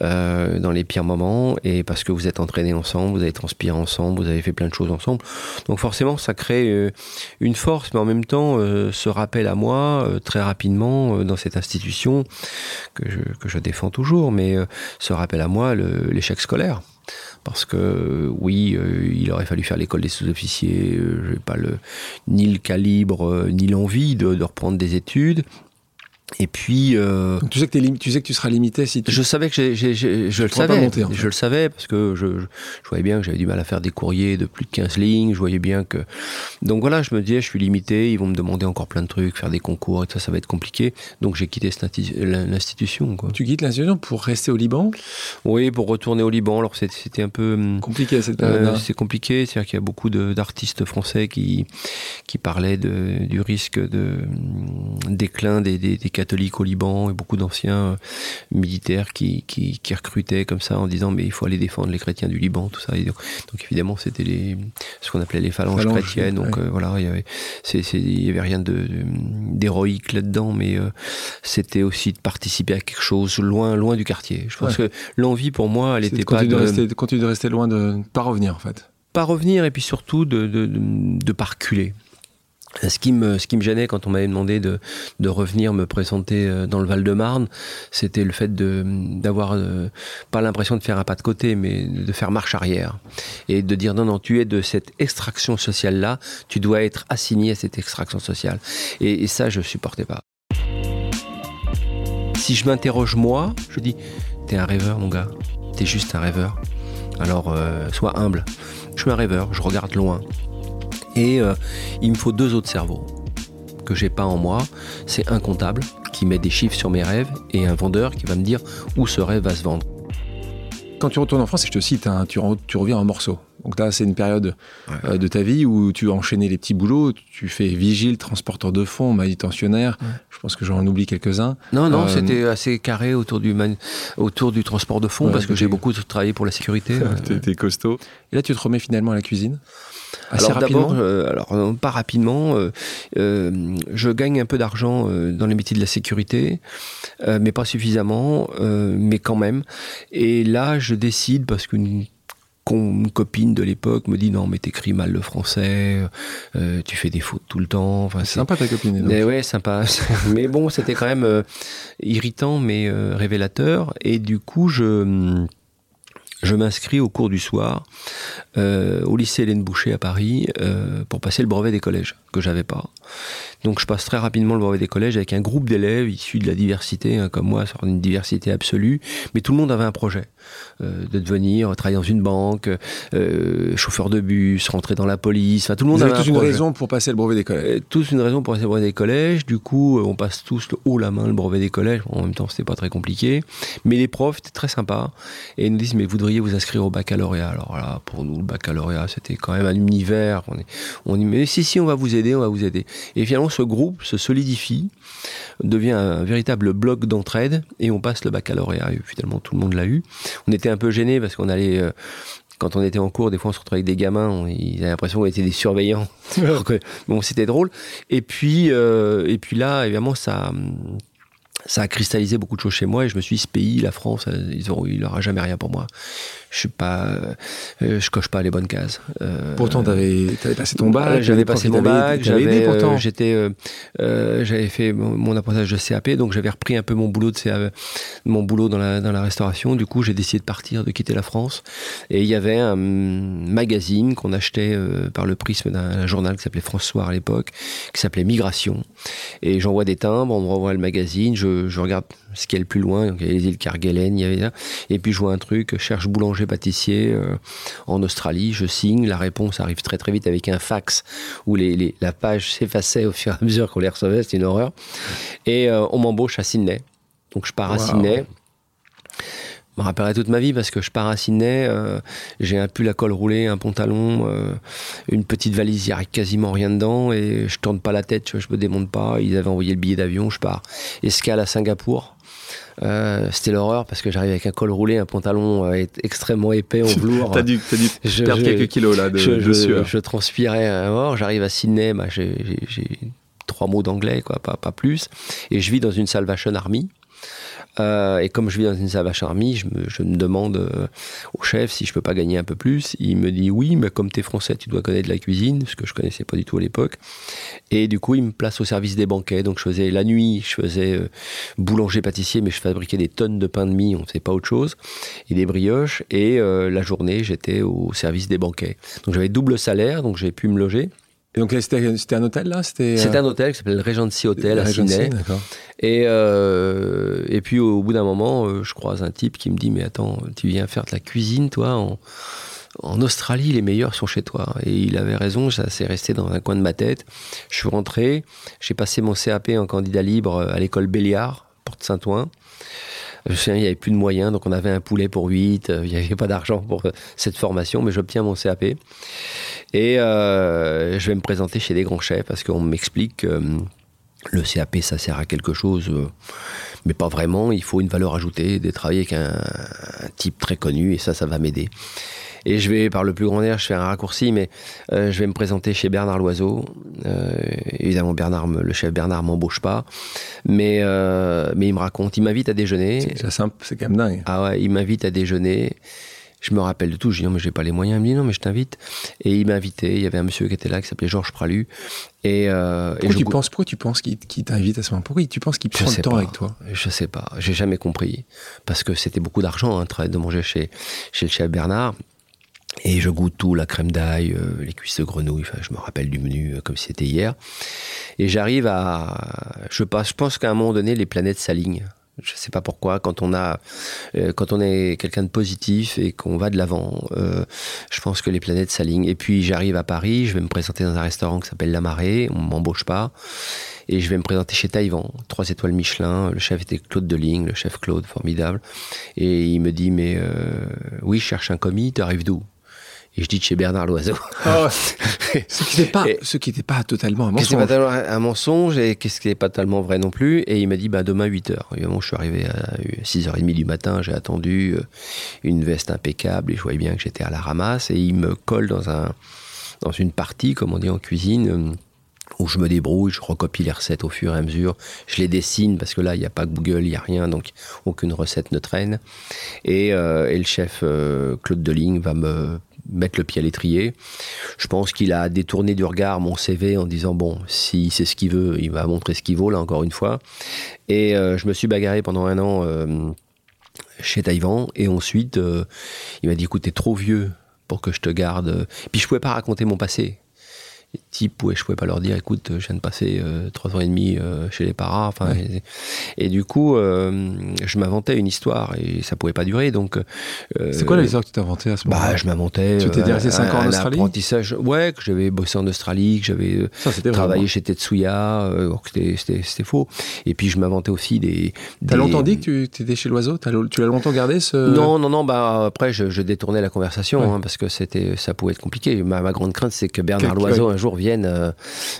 dans les pires moments. Et parce que vous êtes entraînés ensemble, vous avez transpiré ensemble, vous avez fait plein de choses ensemble. Donc forcément, ça crée euh, une force, mais en même temps, euh, ce rappel à moi, euh, très rapidement, dans cette institution, que je, que je défends toujours, mais ce rappel à moi, l'échec scolaire parce que oui, il aurait fallu faire l'école des sous-officiers, je n'ai pas le ni le calibre ni l'envie de, reprendre des études. Et puis, euh, tu sais que tu sais que tu seras limité si tu... je savais que j'ai, je le savais, monter, je le savais parce que je, je, voyais bien que j'avais du mal à faire des courriers de plus de 15 lignes. Je voyais bien que donc voilà, je me disais je suis limité, ils vont me demander encore plein de trucs, faire des concours et ça, ça va être compliqué. Donc j'ai quitté l'institution. Tu quittes l'institution pour rester au Liban? Oui, pour retourner au Liban. Alors c'était un peu hum, compliqué cette période. Euh, c'est compliqué, c'est-à-dire qu'il y a beaucoup d'artistes français qui qui parlaient de, du risque de hum, déclin des, des, des catholiques au Liban et beaucoup d'anciens euh, militaires qui, qui, recrutaient comme ça en disant mais il faut aller défendre les chrétiens du Liban, tout ça. donc, évidemment c'était les ce qu'on appelait les phalanges, chrétiennes. Donc euh, voilà, il y avait il y avait rien de, d'héroïque là-dedans, mais euh, c'était aussi de participer à quelque chose loin loin du quartier. Je pense que l'envie pour moi, elle était pas de, rester, de rester loin, de ne pas revenir en fait. Pas revenir et puis surtout de de, de, de pas reculer. Ce qui, me, ce qui me gênait quand on m'avait demandé de, de, revenir me présenter euh, dans le Val-de-Marne, c'était le fait d'avoir euh, pas l'impression de faire un pas de côté, mais de faire marche arrière. Et de dire non, non, tu es de cette extraction sociale-là, tu dois être assigné à cette extraction sociale. Et, ça, je supportais pas. Si je m'interroge moi, je dis, t'es un rêveur, mon gars. T'es juste un rêveur. Alors, euh, sois humble. Je suis un rêveur, je regarde loin. Et euh, il me faut deux autres cerveaux que j'ai pas en moi. C'est un comptable qui met des chiffres sur mes rêves et un vendeur qui va me dire où ce rêve va se vendre. Quand tu retournes en France, et je te cite, hein, tu, reviens en morceaux. Donc là, c'est une période euh, de ta vie où tu as enchaîné les petits boulots, tu fais vigile, transporteur de fonds, manutentionnaire. Je pense que j'en oublie quelques-uns. Non, non, euh, c'était assez carré autour du, autour du transport de fonds parce que j'ai beaucoup travaillé pour la sécurité. T'es costaud. Et là, tu te remets finalement à la cuisine? Alors d'abord, euh, alors euh, pas rapidement. Euh, je gagne un peu d'argent dans les métiers de la sécurité, mais pas suffisamment, mais quand même. Et là, je décide parce qu'une une copine de l'époque me dit non mais t'écris mal le français, tu fais des fautes tout le temps. Enfin, c'est sympa ta copine. Mais ouais sympa. mais bon c'était quand même irritant mais révélateur et du coup je je m'inscris au cours du soir euh, au lycée Hélène Boucher à Paris euh, pour passer le brevet des collèges que j'avais pas. Donc je passe très rapidement le brevet des collèges avec un groupe d'élèves issus de la diversité, hein, comme moi, sur une diversité absolue, mais tout le monde avait un projet euh, de devenir travailler dans une banque, euh, chauffeur de bus, rentrer dans la police. Enfin, tout le monde Vous avait tous une raison pour passer le brevet des collèges. Euh, tous une raison pour passer le brevet des collèges. Du coup, on passe tous le haut la main le brevet des collèges. En même temps, c'était pas très compliqué, mais les profs étaient très sympas et ils nous disent mais vous devriez vous inscrire au baccalauréat. Alors là, pour nous, le baccalauréat, c'était quand même un univers. On, est, on dit mais si si, on va vous aider, on va vous aider. Et finalement, ce groupe se solidifie, devient un véritable bloc d'entraide et on passe le baccalauréat. Et finalement, tout le monde l'a eu. On était un peu gêné parce qu'on allait euh, quand on était en cours, des fois on se retrouvait avec des gamins, ils avaient l'impression qu'on était des surveillants. bon, c'était drôle. Et puis, euh, et puis là, évidemment, ça, ça a cristallisé beaucoup de choses chez moi et je me suis dit, ce pays, la France, ils auront, il n'aura jamais rien pour moi je suis pas, euh, je coche pas les bonnes cases. Euh, pourtant, tu avais, passé ton bac. J'avais passé mon bac. J'avais, euh, j'étais, j'avais fait mon, apprentissage de CAP, donc j'avais repris un peu mon boulot de mon boulot dans la dans la restauration. Du coup, j'ai décidé de partir, de quitter la France. Et il y avait un magazine qu'on achetait par le prisme d'un journal qui s'appelait François à l'époque, qui s'appelait Migration. Et j'envoie des timbres, on me renvoie le magazine, je, je regarde ce qui est le plus loin. Donc, il y avait les îles Kerguelen, il y avait. Et puis je vois un truc, cherche boulanger pâtissier euh, en Australie, je signe, la réponse arrive très très vite avec un fax où les, la page s'effaçait au fur et à mesure qu'on les recevait, c'était une horreur. Et euh, on m'embauche à Sydney. Donc je pars à Sydney. me rappellerai toute ma vie parce que je pars à Sydney, euh, j'ai un pull à col roulé, un pantalon, euh, une petite valise, il n'y a quasiment rien dedans et je tourne pas la tête, je, me démonte pas. Ils avaient envoyé le billet d'avion, je pars. Escale à Singapour. Euh, c'était l'horreur parce que j'arrive avec un col roulé, un pantalon extrêmement épais en velours. t'as dû, as dû perdre quelques kilos là de, je, je, je transpirais à mort. J'arrive à Sydney, bah, j'ai trois mots d'anglais, quoi, pas, pas plus. Et je vis dans une Salvation Army. Euh, et comme je vis dans une Savage Army, je me, demande euh, au chef si je peux pas gagner un peu plus. Il me dit oui, mais comme tu es français, tu dois connaître la cuisine, ce que je connaissais pas du tout à l'époque. Et du coup, il me place au service des banquets. Donc je faisais la nuit, je faisais euh, boulanger-pâtissier, mais je fabriquais des tonnes de pain de mie, on ne faisait pas autre chose, et des brioches. Et la journée, j'étais au service des banquets. Donc j'avais double salaire, donc j'ai pu me loger. Et donc c'était un hôtel là? C'était un hôtel qui s'appelle le Regency Hotel à Sydney. Et, euh, et puis au, bout d'un moment, euh, je croise un type qui me dit Mais attends, tu viens faire de la cuisine, toi? En, en Australie, les meilleurs sont chez toi. Et il avait raison, ça s'est resté dans un coin de ma tête. Je suis rentré, j'ai passé mon CAP en candidat libre à l'école Béliard, Porte Je sais, il n'y avait plus de moyens, donc on avait un poulet pour 8, euh, il n'y avait pas d'argent pour cette formation, mais j'obtiens mon CAP. Et euh, je vais me présenter chez des grands chefs parce qu'on m'explique que euh, le CAP, ça sert à quelque chose, euh, mais pas vraiment. Il faut une valeur ajoutée, de travailler avec un, type très connu, et ça, ça va m'aider. Et je vais, par le plus grand air, je fais un raccourci, mais je vais me présenter chez Bernard Loiseau. évidemment, Bernard, le chef Bernard m'embauche pas, mais, mais il me raconte, il m'invite à déjeuner. C'est simple, c'est quand même dingue. Ah ouais, il m'invite à déjeuner. Je me rappelle de tout. Je dis non, mais j'ai pas les moyens. Il me dit non, mais je t'invite. Et il m'a invité. Il y avait un monsieur qui était là qui s'appelait Georges Pralu. Et, euh, pourquoi, tu penses, pourquoi tu penses qu'il t'invite à ce moment Pourquoi tu penses qu'il prend le temps avec toi? Je sais pas. J'ai jamais compris. Parce que c'était beaucoup d'argent hein, de manger chez, chez le chef Bernard. Et je goûte tout, la crème d'ail, euh, les cuisses de grenouille, enfin, je me rappelle du menu euh, comme c'était hier. Et j'arrive à... Je, passe, je pense qu'à un moment donné, les planètes s'alignent. Je ne sais pas pourquoi. Quand on a, euh, quand on est quelqu'un de positif et qu'on va de l'avant, euh, je pense que les planètes s'alignent. Et puis j'arrive à Paris, je vais me présenter dans un restaurant qui s'appelle La Marée. On m'embauche pas. Et je vais me présenter chez Taïwan, trois étoiles Michelin. Le chef était Claude Deligne, le chef Claude, formidable. Et il me dit, mais oui, je cherche un commis, tu arrives d'où? Et je dis de chez Bernard Loiseau. Oh, ce qui n'était pas, ce qui n'était pas totalement un mensonge. Pas un mensonge et qu'est-ce qui n'est pas totalement vrai non plus. Et il m'a dit bah, demain 8h. Évidemment, je suis arrivé à 6h30 du matin, j'ai attendu euh, une veste impeccable et je voyais bien que j'étais à la ramasse. Et il me colle dans, un, dans une partie, comme on dit en cuisine euh, où je me débrouille, je recopie les recettes au fur et à mesure, je les dessine parce que là il n'y a pas Google, il n'y a rien, donc aucune recette ne traîne. Et, euh, et le chef Claude Deligne va me mettre le pied à l'étrier. Je pense qu'il a détourné du regard mon CV en disant bon, si c'est ce qu'il veut, il va montrer ce qu'il vaut, là encore une fois. Et euh, je me suis bagarré pendant un an euh, chez Taïwan. Et ensuite, euh, il m'a dit écoute, t'es trop vieux pour que je te garde. Puis je pouvais pas raconter mon passé types où je pouvais pas leur dire écoute je viens de passer euh, trois ans et demi euh, chez les paras enfin et, du coup euh, je m'inventais une histoire et ça pouvait pas durer donc c'est quoi l'histoire que tu t'es inventé à ce moment-là bah je m'inventais tu t'es resté 5 ans en Australie apprentissage ouais que j'avais bossé en Australie que j'avais travaillé chez Tetsuya c'était faux. Et puis je m'inventais aussi des t'as longtemps dit que tu étais chez l'oiseau? Tu l'as longtemps gardé ce non non non bah après je, détournais la conversation hein, parce que c'était ça pouvait être compliqué. Ma, ma grande crainte c'est que Bernard Loiseau jour viennent, euh,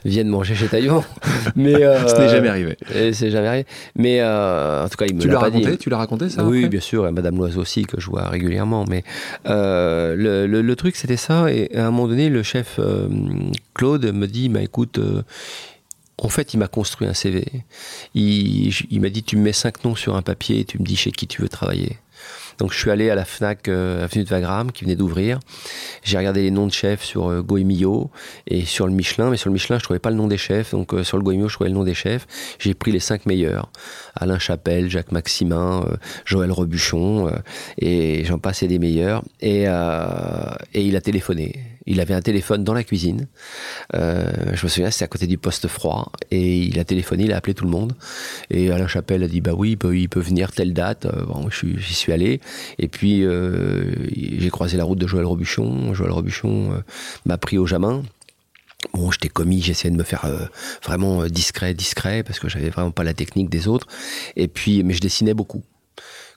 viennent manger chez Taïwan. Mais, euh, Ce n'est jamais arrivé. C'est jamais arrivé. Mais euh, en tout cas, il me tu l'a raconté, Tu l'as raconté ça Oui, bien sûr. Et Madame Loiseau aussi, que je vois régulièrement. Mais le, le, truc, c'était ça. Et à un moment donné, le chef Claude me dit bah, écoute, en fait, il m'a construit un CV. Il, il m'a dit tu me mets cinq noms sur un papier et tu me dis chez qui tu veux travailler. Donc je suis allé à la FNAC euh, Avenue de Wagram qui venait d'ouvrir. J'ai regardé les noms de chefs sur euh, Goemio et sur le Michelin, mais sur le Michelin je trouvais pas le nom des chefs, donc euh, sur le Goemio je trouvais le nom des chefs. J'ai pris les cinq meilleurs Alain Chapelle, Jacques Maximin, Joël Rebuchon et j'en passais des meilleurs. Et il a téléphoné. Il avait un téléphone dans la cuisine. je me souviens, c'était à côté du poste froid. Et il a téléphoné, il a appelé tout le monde. Et Alain Chapelle a dit Bah oui, il peut, il peut venir telle date. Bon, j'y suis allé. Et puis, euh, j'ai croisé la route de Joël Robuchon. Joël Robuchon euh, m'a pris au jamin. Bon, j'étais commis, j'essayais de me faire euh, vraiment discret, discret, parce que j'avais vraiment pas la technique des autres. Et puis, mais je dessinais beaucoup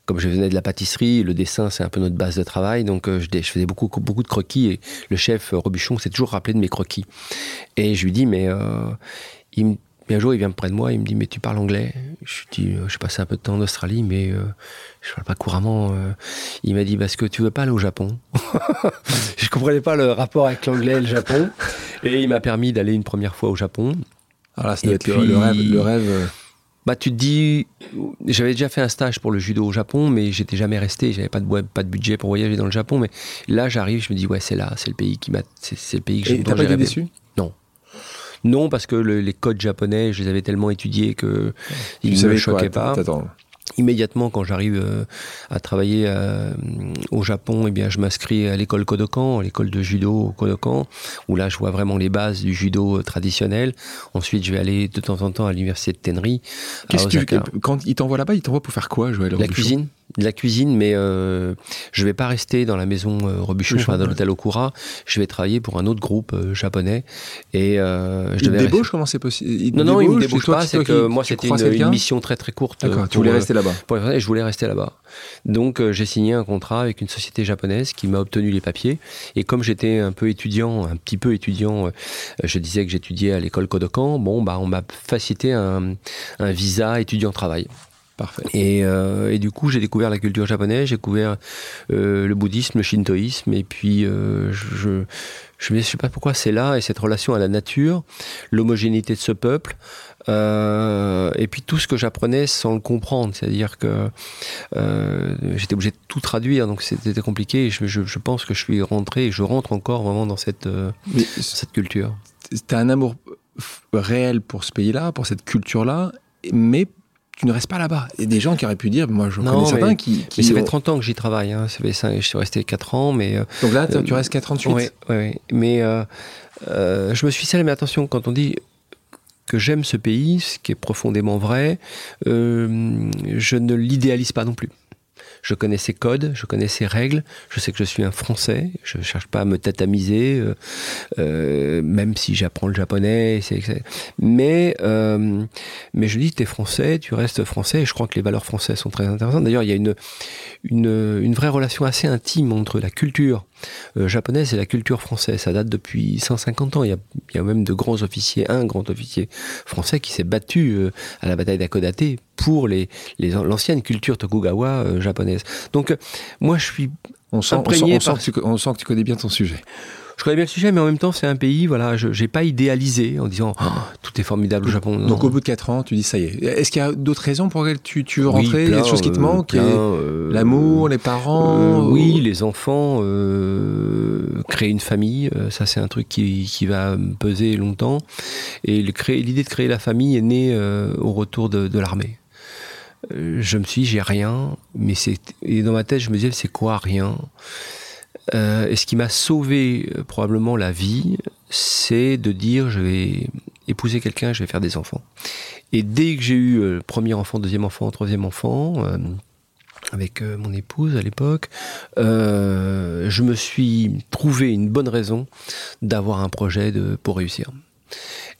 comme je venais de la pâtisserie, le dessin c'est un peu notre base de travail, donc je, je, faisais beaucoup, beaucoup de croquis et le chef Robuchon s'est toujours rappelé de mes croquis. Et je lui dis, mais il me un jour, il vient près de moi, il me dit Mais tu parles anglais? Je lui dis euh, J'ai passé un peu de temps en Australie, mais euh, je parle pas couramment. Euh. Il m'a dit Parce que tu veux pas aller au Japon Je comprenais pas le rapport avec l'anglais et le Japon. Et il m'a permis d'aller une première fois au Japon. Alors là, puis, le, rêve. Le rêve bah, tu te dis, j'avais déjà fait un stage pour le judo au Japon, mais j'étais jamais resté, j'avais pas de, pas de budget pour voyager dans le Japon. Mais là, j'arrive, je me dis, ouais, c'est là, c'est le pays qui m'a, c'est, le pays que j'ai. T'as pas été déçu? Non, non, parce que les codes japonais, je les avais tellement étudiés que ils ne me choquaient pas. Immédiatement, quand j'arrive euh, à travailler euh, au Japon, eh bien, je m'inscris à l'école Kodokan, à l'école de judo Kodokan, où là, je vois vraiment les bases du judo euh, traditionnel. Ensuite, je vais aller de temps en temps à l'université de Tenri. Qu'est-ce que quand il t'envoie là-bas, il t'envoie pour faire quoi, Joël La cuisine de la cuisine, mais euh, je vais pas rester dans la maison euh, Robuchon, enfin, dans l'hôtel Okura. Je vais travailler pour un autre groupe euh, japonais. Et euh, je il débauche Comment c'est possible Non, non, il me débauche pas. C'est que moi, c'était une, mission très très courte. D'accord. Tu voulais rester Et je voulais rester là-bas. Donc, j'ai signé un contrat avec une société japonaise qui m'a obtenu les papiers. Et comme j'étais un peu étudiant, un petit peu étudiant, je disais que j'étudiais à l'école Kodokan. Bon, bah, on m'a facilité un, visa étudiant-travail. Euh, et, du coup, j'ai découvert la culture japonaise, j'ai découvert euh, le bouddhisme, le shintoïsme, et puis euh, je, je ne sais pas pourquoi c'est là, et cette relation à la nature, l'homogénéité de ce peuple, euh, et puis tout ce que j'apprenais sans le comprendre, c'est-à-dire que euh, j'étais obligé de tout traduire, donc c'était compliqué, je, je, je, pense que je suis rentré, et je rentre encore vraiment dans cette, euh, cette culture. Tu as un amour réel pour ce pays-là, pour cette culture-là, mais tu ne restes pas là-bas. Il y a des gens qui auraient pu dire, moi je connais certains qui, Mais ça fait 30 ans que j'y travaille, hein. ça fait 5, je suis resté 4 ans. Mais, Donc là, tu restes 4 ans de suite Oui, oui, mais euh, euh, je me suis serré, mais attention, quand on dit que j'aime ce pays, ce qui est profondément vrai, euh, je ne l'idéalise pas non plus. Je connais ses codes, je connais ses règles, je sais que je suis un Français, je ne cherche pas à me tatamiser, euh, euh, même si j'apprends le japonais. Mais, euh, mais je dis, tu es Français, tu restes Français, et je crois que les valeurs françaises sont très intéressantes. D'ailleurs, il y a une, une, une vraie relation assez intime entre la culture japonaise et la culture française. Ça date depuis 150 ans. Il y a, il y a même de grands officiers, un grand officier français qui s'est battu euh, à la bataille d'Akodate pour les, l'ancienne culture Tokugawa euh, japonaise. Donc, moi, je suis on sent, on sent, on, sent tu, on sent que tu connais bien ton sujet je connais bien le sujet, mais en même temps, c'est un pays, voilà, je n'ai pas idéalisé en disant oh, tout est formidable au Japon. Donc, au bout de 4 ans, tu dis ça y est. Est-ce qu'il y a d'autres raisons pour lesquelles tu, tu veux rentrer? plein, Il y a des choses qui te manquent? euh, L'amour, les parents euh, Oui, les enfants, euh, créer une famille, euh, ça c'est un truc qui, qui, va peser longtemps. Et l'idée de créer la famille est née euh, au retour de, de l'armée je me suis dit, j'ai rien, mais c'est. Et dans ma tête, je me disais, c'est quoi rien? Euh, et ce qui m'a sauvé euh, probablement la vie, c'est de dire je vais épouser quelqu'un, je vais faire des enfants. Et dès que j'ai eu euh, premier enfant, deuxième enfant, troisième enfant, avec mon épouse à l'époque, je me suis trouvé une bonne raison d'avoir un projet de, pour réussir.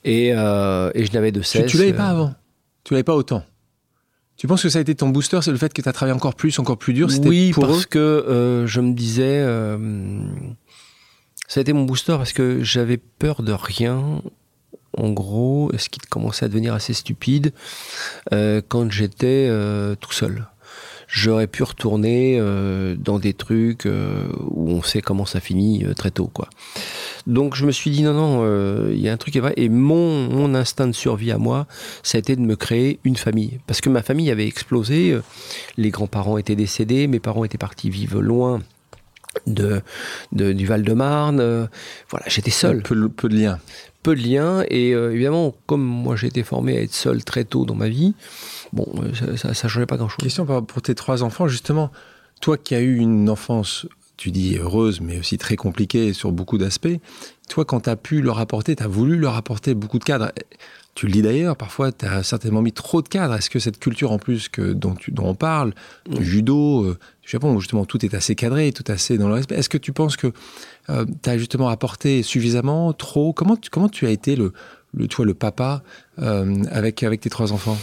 Et, et je n'avais de cesse. Tu, tu l'avais pas avant Tu l'avais pas autant tu penses que ça a été ton booster, c'est le fait que tu as travaillé encore plus, encore plus dur Oui, pour parce que euh, je me disais, euh, ça a été mon booster parce que j'avais peur de rien. En gros, ce qui commençait à devenir assez stupide euh, quand j'étais euh, tout seul j'aurais pu retourner euh, dans des trucs euh, où on sait comment ça finit euh, très tôt, quoi. Donc je me suis dit non non, il y a un truc qui est vrai. Et mon, mon instinct de survie à moi, ça a été de me créer une famille, parce que ma famille avait explosé. Les grands-parents étaient décédés, mes parents étaient partis vivre loin. De, de, du Val-de-Marne. voilà, j'étais seul. Peu, peu, de liens. Peu de liens. Et évidemment, comme moi j'ai été formé à être seul très tôt dans ma vie, bon, ça ne changeait pas grand-chose. Question pour tes trois enfants, justement. Toi qui as eu une enfance, tu dis heureuse, mais aussi très compliquée sur beaucoup d'aspects, toi, quand tu as pu leur apporter, tu as voulu leur apporter beaucoup de cadres. Tu le dis d'ailleurs, parfois, tu as certainement mis trop de cadres. Est-ce que cette culture, en plus, que, dont, tu, dont on parle, du mmh. judo, euh, du Japon, où justement tout est assez cadré, tout assez dans le respect, est-ce que tu penses que euh, tu as justement apporté suffisamment, trop? Comment tu, comment tu as été le, le, toi, le papa euh, avec, avec tes trois enfants?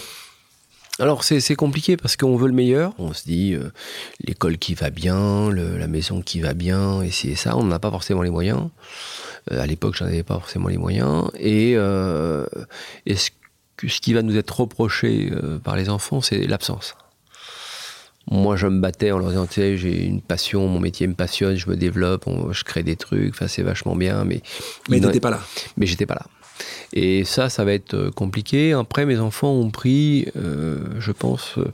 Alors c'est compliqué parce qu'on veut le meilleur. On se dit euh, l'école qui va bien, la maison qui va bien, et c'est ça. On n'a pas forcément les moyens. Euh, à l'époque, j'en avais pas forcément les moyens. Et, euh, ce, ce, qui va nous être reproché par les enfants, c'est l'absence. Moi, je me battais en leur disant, tu sais, j'ai une passion, mon métier me passionne, je me développe, je crée des trucs, enfin, c'est vachement bien, mais... Mais n'étais pas là. Mais j'étais pas là. Et ça, ça va être euh, compliqué. Après, mes enfants ont pris, euh, je pense, euh,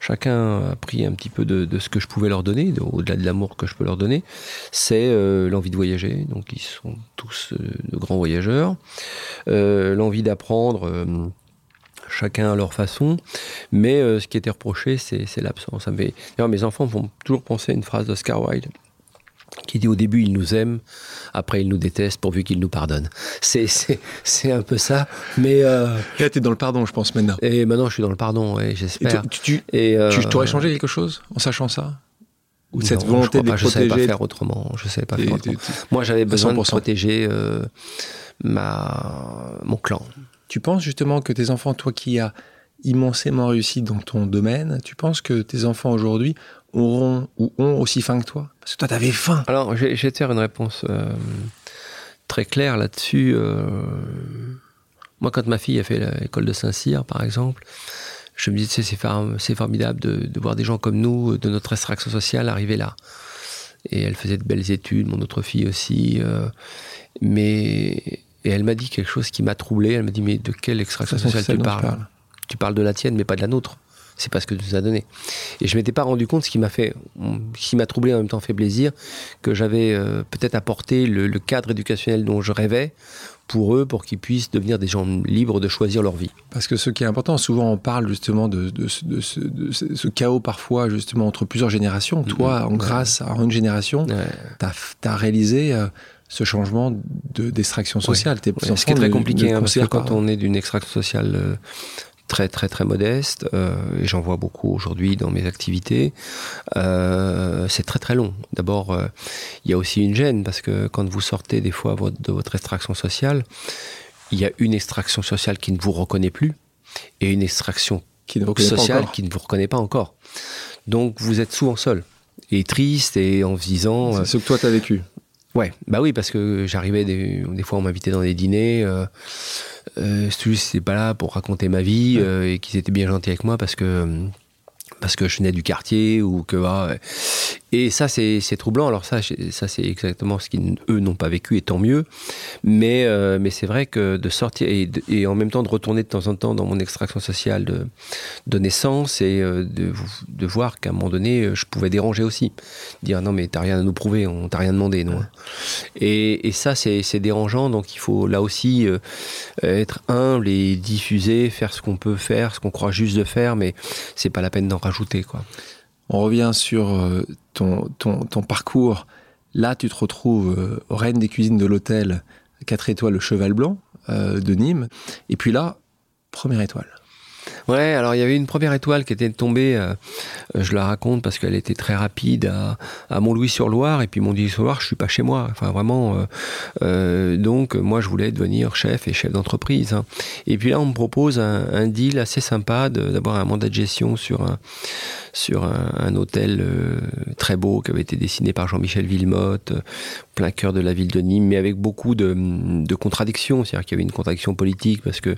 chacun a pris un petit peu de, ce que je pouvais leur donner, au-delà de l'amour que je peux leur donner. C'est l'envie de voyager. Donc, ils sont tous de grands voyageurs. l'envie d'apprendre chacun à leur façon. Mais ce qui était reproché, c'est l'absence. Mes enfants vont toujours penser à une phrase d'Oscar Wilde qui dit au début il nous aime, après il nous déteste pourvu qu'il nous pardonne. C'est, c'est, un peu ça, mais... Euh... Là, tu es dans le pardon, je pense, maintenant. Et maintenant, je suis dans le pardon, ouais, j'espère. tu, tu, et euh... tu aurais changé quelque chose en sachant ça? Ou cette volonté je de pas, Je savais pas faire autrement. Je savais pas faire autrement. Moi, j'avais besoin de protéger euh, ma, mon clan. Tu penses justement que tes enfants, toi qui as immensément réussi dans ton domaine, tu penses que tes enfants aujourd'hui auront ou ont aussi faim que toi? Parce que toi, tu avais faim. Alors, j'ai te faire une réponse euh, très claire là-dessus. Euh, moi, quand ma fille a fait l'école de Saint-Cyr, par exemple, je me disais, c'est formidable de, voir des gens comme nous, de notre extraction sociale, arriver là. Et elle faisait de belles études, mon autre fille aussi. Euh, mais et elle m'a dit quelque chose qui m'a troublé. Elle m'a dit, mais de quelle extraction sociale tu parles? Tu parles de la tienne, mais pas de la nôtre c'est pas ce que tu nous as donné. Et je m'étais pas rendu compte, ce qui m'a fait, ce qui m'a troublé en même temps fait plaisir, que j'avais euh, peut-être apporté le, cadre éducationnel dont je rêvais pour eux, pour qu'ils puissent devenir des gens libres de choisir leur vie. Parce que ce qui est important, souvent on parle justement de, ce, chaos parfois justement entre plusieurs générations. Toi, en grâce à une génération, tu as, réalisé... Euh, ce changement d'extraction sociale. ce qui est très compliqué, hein, parce que quand on est d'une extraction sociale euh, très très très modeste euh, et j'en vois beaucoup aujourd'hui dans mes activités. Euh, c'est très très long. D'abord, euh, il y a aussi une gêne parce que quand vous sortez des fois de votre extraction sociale, il y a une extraction sociale qui ne vous reconnaît plus et une extraction qui sociale qui ne vous reconnaît pas encore. Donc vous êtes souvent seul et triste et en se disant. C'est ce que toi tu as vécu. Ouais, bah oui, parce que j'arrivais des, des fois on m'invitait dans des dîners euh, c'est pas là pour raconter ma vie euh, et qu'ils étaient bien gentils avec moi parce que parce que je venais du quartier ou que ah, et ça c'est troublant. Alors ça ça c'est exactement ce qu'eux n'ont pas vécu et tant mieux. Mais euh, mais c'est vrai que de sortir et, et, en même temps de retourner de temps en temps dans mon extraction sociale de, de naissance et euh, de, de voir qu'à un moment donné je pouvais déranger aussi. Dire non mais t'as rien à nous prouver on t'a rien demandé non et, et ça c'est dérangeant. Donc il faut là aussi euh, être humble et diffuser faire ce qu'on peut faire ce qu'on croit juste de faire mais c'est pas la peine d'en rajouter quoi. On revient sur ton, parcours. Là, tu te retrouves euh, reine des cuisines de l'hôtel 4 étoiles le Cheval Blanc euh, de Nîmes. Et puis là, première étoile. Ouais, alors il y avait une première étoile qui était tombée, euh, je la raconte parce qu'elle était très rapide à, Montlouis-sur-Loire et puis Montlouis-sur-Loire, je suis pas chez moi. Enfin vraiment, euh, euh, donc moi je voulais devenir chef et chef d'entreprise. Hein. Et puis là on me propose un, deal assez sympa d'avoir un mandat de gestion sur un sur un, hôtel très beau qui avait été dessiné par Jean-Michel Villemotte, plein cœur de la ville de Nîmes, mais avec beaucoup de, contradictions. C'est-à-dire qu'il y avait une contradiction politique parce que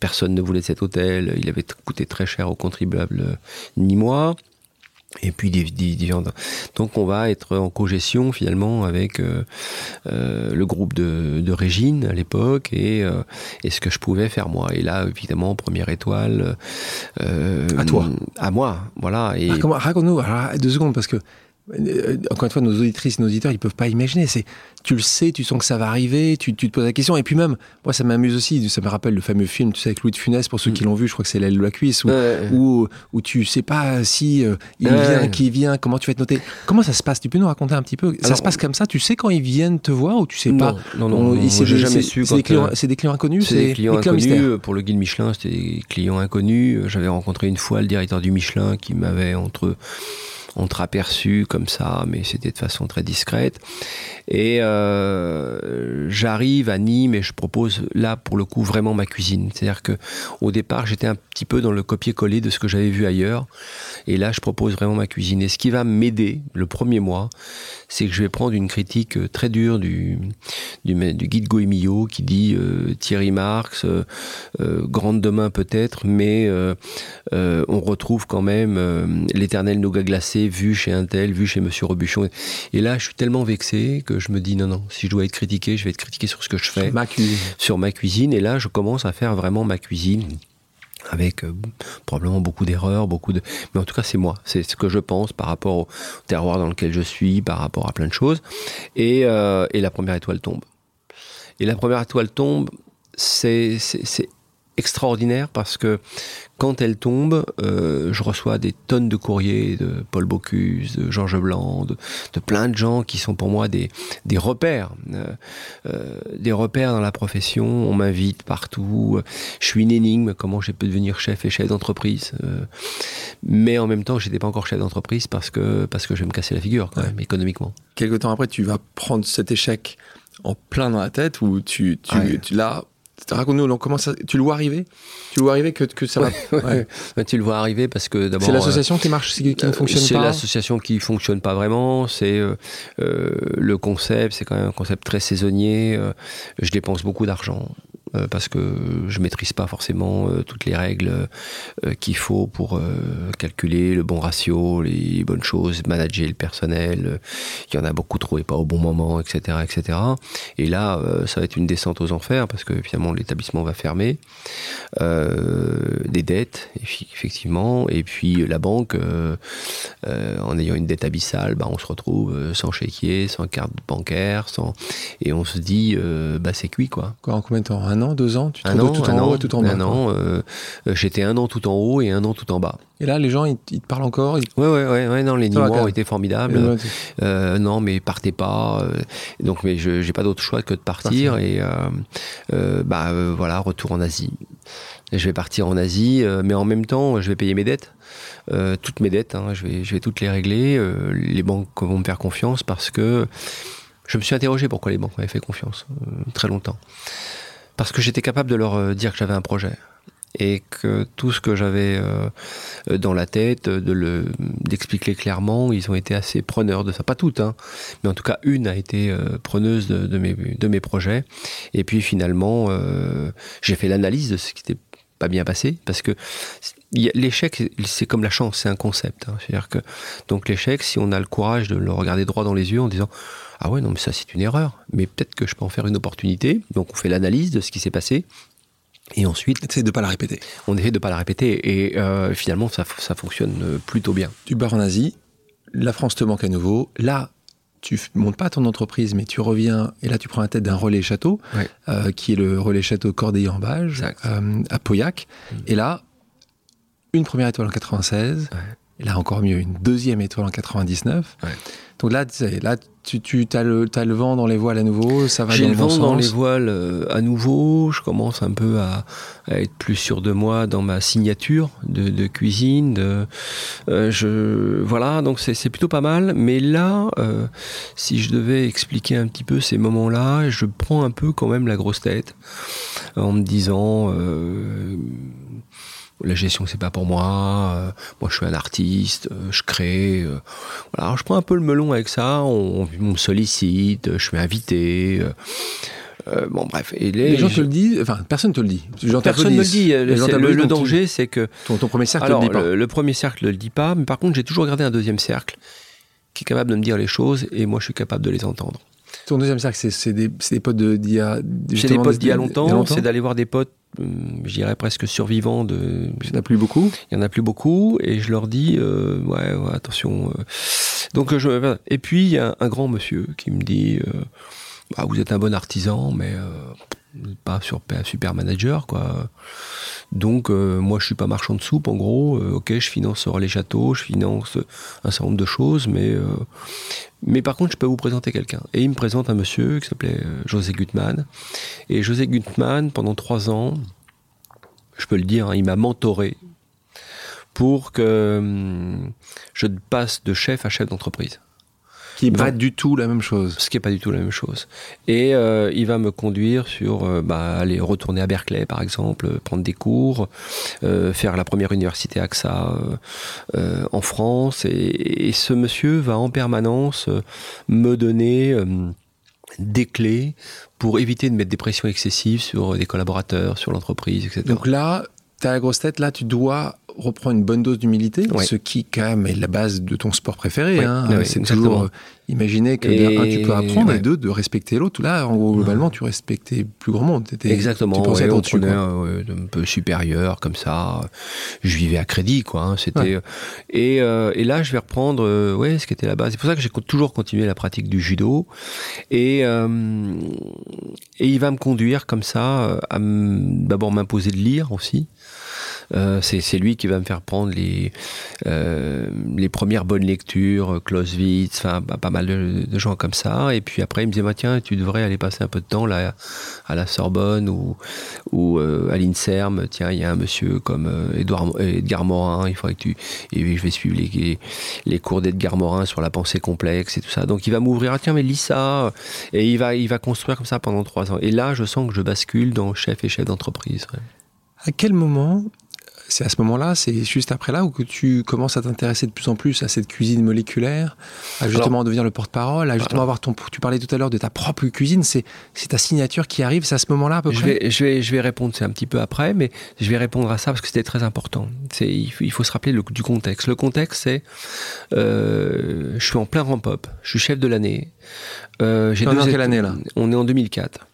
personne ne voulait cet hôtel, il avait coûté très cher aux contribuables nîmois. Et puis des, donc on va être en cogestion finalement avec euh, euh, le groupe de, de Régine à l'époque et, euh, et ce que je pouvais faire moi. Et là évidemment première étoile. à toi. À moi, voilà. Et... Ah, raconte-nous deux secondes parce que euh, encore une fois, nos auditrices, nos auditeurs, ils peuvent pas imaginer. C'est, tu le sais, tu sens que ça va arriver, tu, tu te poses la question. Et puis même, moi, ça m'amuse aussi. Ça me rappelle le fameux film, tu sais, avec Louis de Funès, pour ceux mm. qui l'ont vu, je crois que c'est l'aile de la cuisse, où, où, où, tu sais pas si euh, il vient, qui vient, comment tu vas être noté. Comment ça se passe? Tu peux nous raconter un petit peu? Ça se passe comme ça? Tu sais quand ils viennent te voir ou tu sais pas? Non, non, non. j'ai jamais su. C'est des, clients, euh, des clients inconnus. C'est des clients inconnus. Pour le guide Michelin, c'était des clients inconnus. J'avais rencontré une fois le directeur du Michelin qui m'avait entre entreaperçu comme ça, mais c'était de façon très discrète. Et euh, j'arrive à Nîmes et je propose là pour le coup vraiment ma cuisine. C'est-à-dire que au départ j'étais un petit peu dans le copier-coller de ce que j'avais vu ailleurs, et là je propose vraiment ma cuisine. Et ce qui va m'aider le premier mois, c'est que je vais prendre une critique euh, très dure du, guide Goemio qui dit euh, Thierry Marx, grande demain peut-être, mais on retrouve quand même l'éternel nougat glacé vu chez un tel, vu chez Monsieur Robuchon. Et là, je suis tellement vexé que je me dis non, non, si je dois être critiqué, je vais être critiqué sur ce que je fais. Sur ma cuisine. Sur ma cuisine. Et là, je commence à faire vraiment ma cuisine avec euh, probablement beaucoup d'erreurs, beaucoup de... Mais en tout cas, c'est moi. C'est ce que je pense par rapport au terroir dans lequel je suis, par rapport à plein de choses. Et, euh, et la première étoile tombe. Et la première étoile tombe, c'est extraordinaire parce que quand elle tombe, euh, je reçois des tonnes de courriers de Paul Bocuse, de Georges Blanc, de, plein de gens qui sont pour moi des, des repères, euh, euh, des repères dans la profession. On m'invite partout. Je suis une énigme. Comment j'ai pu devenir chef et chef d'entreprise Mais en même temps, j'étais pas encore chef d'entreprise parce que parce que je vais me casser la figure quand même économiquement. Quelque temps après, tu vas prendre cet échec en plein dans la tête ou tu, tu, tu là Raconte-nous, comment ça, tu le vois arriver? Tu le vois arriver que, que ça va bah, Tu le vois arriver parce que d'abord. C'est l'association qui marche, qui ne fonctionne pas? C'est l'association qui fonctionne pas vraiment. C'est euh, euh, le concept, c'est quand même un concept très saisonnier. Euh, je dépense beaucoup d'argent. Euh, parce que je maîtrise pas forcément euh, toutes les règles euh, qu'il faut pour calculer le bon ratio, les bonnes choses, manager le personnel. Il y en a beaucoup trop et pas au bon moment, etc., etc. Et là, ça va être une descente aux enfers parce que finalement l'établissement va fermer, des dettes effectivement, et puis la banque, en ayant une dette abyssale, bah, on se retrouve sans chéquier, sans carte bancaire, sans et on se dit bah c'est cuit quoi. En combien de temps? Un an, deux ans Tu te un an, tout en haut, tout en bas Un an. Euh, euh, j'étais un an tout en haut et un an tout en bas. Et là, les gens, ils, te parlent encore Oui, oui, ouais, ouais, non, les Nîmois ont été formidables. Euh, non, mais partez pas. donc, mais je j'ai pas d'autre choix que de partir. Et bah voilà, retour en Asie. je vais partir en Asie, mais en même temps, je vais payer mes dettes. toutes mes dettes, hein, je, vais, je vais toutes les régler. les banques vont me faire confiance parce que je me suis interrogé pourquoi les banques m'avaient fait confiance très longtemps parce que j'étais capable de leur euh, dire que j'avais un projet et que tout ce que j'avais euh, dans la tête, de le d'expliquer clairement, ils ont été assez preneurs de ça. Pas toutes, hein, mais en tout cas une a été euh, preneuse de, mes, de mes projets. Et puis finalement, j'ai fait l'analyse de ce qui n'était pas bien passé, parce que l'échec, c'est comme la chance, c'est un concept. Hein. C'est-à-dire que donc l'échec, si on a le courage de le regarder droit dans les yeux en disant ah ouais, non, mais ça c'est une erreur, mais peut-être que je peux en faire une opportunité. Donc on fait l'analyse de ce qui s'est passé. Et ensuite. Essaye de ne pas la répéter. On essaie de ne pas la répéter. Et euh, finalement, ça, ça fonctionne plutôt bien. Tu pars en Asie, la France te manque à nouveau. Là, tu montes pas ton entreprise, mais tu reviens et là tu prends la tête d'un relais château, euh, qui est le relais château Corday en Bage, euh, à Pauillac. Mm. Et là, une première étoile en 96. Et là encore mieux, une deuxième étoile en 99. Donc là, là tu, tu as, le, as le vent dans les voiles à nouveau, ça va J'ai le, vent dans les voiles euh, à nouveau, je commence un peu à, être plus sûr de moi dans ma signature de, cuisine. De, euh, je, voilà, donc c'est plutôt pas mal. Mais là, euh, si je devais expliquer un petit peu ces moments-là, je prends un peu quand même la grosse tête en me disant la gestion c'est pas pour moi, euh, moi je suis un artiste, euh, je crée. Euh, voilà, Alors, je prends un peu le melon avec ça, on, me sollicite, je suis invité. bon bref, et les, gens te le disent, enfin personne te le dit. Personne ne le dit. Le, danger, c'est que ton, premier cercle le dit pas. Le, premier cercle ne le dit pas, mais par contre j'ai toujours gardé un deuxième cercle qui est capable de me dire les choses et moi je suis capable de les entendre. Ton deuxième cercle, c'est des, des, potes d'il y a. C'est des potes d'il y a longtemps, c'est d'aller voir des potes euh, je dirais presque survivants de. Il n'y en a plus beaucoup. Il y en a plus beaucoup, et je leur dis, euh, ouais, ouais, attention. Euh. Donc je, et puis il y a un, grand monsieur qui me dit, bah, vous êtes un bon artisan, mais pas super, super manager, quoi. Donc moi je suis pas marchand de soupe, en gros. ok, je finance les châteaux, je finance un certain nombre de choses, mais mais par contre, je peux vous présenter quelqu'un. Et il me présente un monsieur qui s'appelait euh, José Gutmann. Et José Gutmann, pendant trois ans, je peux le dire, hein, il m'a mentoré pour que hum, je passe de chef à chef d'entreprise. Qui n'est pas du tout la même chose. Ce qui n'est pas du tout la même chose. Et euh, il va me conduire sur euh, bah, aller retourner à Berkeley, par exemple, prendre des cours, euh, faire la première université AXA en France. Et, et, ce monsieur va en permanence me donner des clés pour éviter de mettre des pressions excessives sur des collaborateurs, sur l'entreprise, etc. Donc là, tu as la grosse tête, là, tu dois reprend une bonne dose d'humilité, ce qui quand même est la base de ton sport préféré. hein. c'est toujours euh, imaginer que un, tu peux apprendre et deux de respecter l'autre. Là, en gros, globalement, tu respectais plus grand monde. Étais, exactement. Tu pensais on un peu supérieur comme ça. Je vivais à crédit, quoi. Hein. C'était et, euh, et, là, je vais reprendre euh, ouais ce qui était la base. C'est pour ça que j'ai toujours continué la pratique du judo et et il va me conduire comme ça à d'abord m'imposer de lire aussi. Euh, c'est lui qui va me faire prendre les, euh, les premières bonnes lectures, Clausewitz, enfin pas mal de, gens comme ça. Et puis après, il me disait, bah, tiens, tu devrais aller passer un peu de temps là, à la Sorbonne ou, euh, à l'INSERM. Tiens, il y a un monsieur comme Edouard, Edgar Morin, il faudrait que tu... Et je vais suivre les, les cours d'Edgar Morin sur la pensée complexe et tout ça. Donc il va m'ouvrir, ah, tiens, mais lis ça. Et il va, il va construire comme ça pendant trois ans. Et là, je sens que je bascule dans chef et chef d'entreprise. À quel moment c'est à ce moment-là, c'est juste après là où que tu commences à t'intéresser de plus en plus à cette cuisine moléculaire, à justement devenir le porte-parole, à justement avoir ton. Tu parlais tout à l'heure de ta propre cuisine, c'est ta signature qui arrive, c'est à ce moment-là à peu je près? Vais, je vais, je vais répondre, c'est un petit peu après, mais je vais répondre à ça parce que c'était très important. Il, il, faut se rappeler le, du contexte. Le contexte, c'est euh, je suis en plein ramp-up, je suis chef de l'année. Euh, j'ai quelle année là? On est en 2004.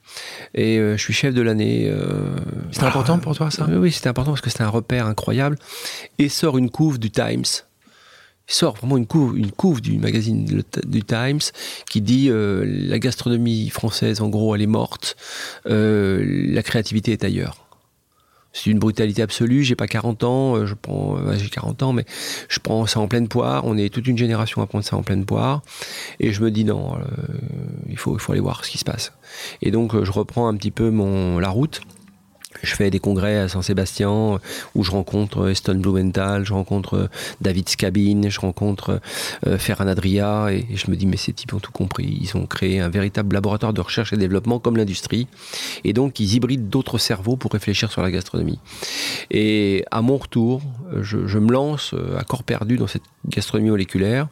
Et euh, je suis chef de l'année. Euh, c'était important pour toi ça? Oui, c'était important parce que c'était un repère incroyable. Et sort une couve du Times. Il sort vraiment une couve, une couve du magazine du Times qui dit euh, la gastronomie française, en gros, elle est morte. la créativité est ailleurs c'est une brutalité absolue. J'ai pas 40 ans, euh, je prends, euh, j'ai 40 ans, mais je prends ça en pleine poire. On est toute une génération à prendre ça en pleine poire. Et je me dis non, euh, il faut, il faut aller voir ce qui se passe. Et donc, je reprends un petit peu mon, la route. Je fais des congrès à Saint-Sébastien où je rencontre Eston Blumenthal, je rencontre David Scabine, je rencontre euh, Ferran Adria et, je me dis mais ces types ont tout compris. Ils ont créé un véritable laboratoire de recherche et développement comme l'industrie et donc ils hybrident d'autres cerveaux pour réfléchir sur la gastronomie. Et à mon retour, je, me lance euh, à corps perdu dans cette gastronomie moléculaire.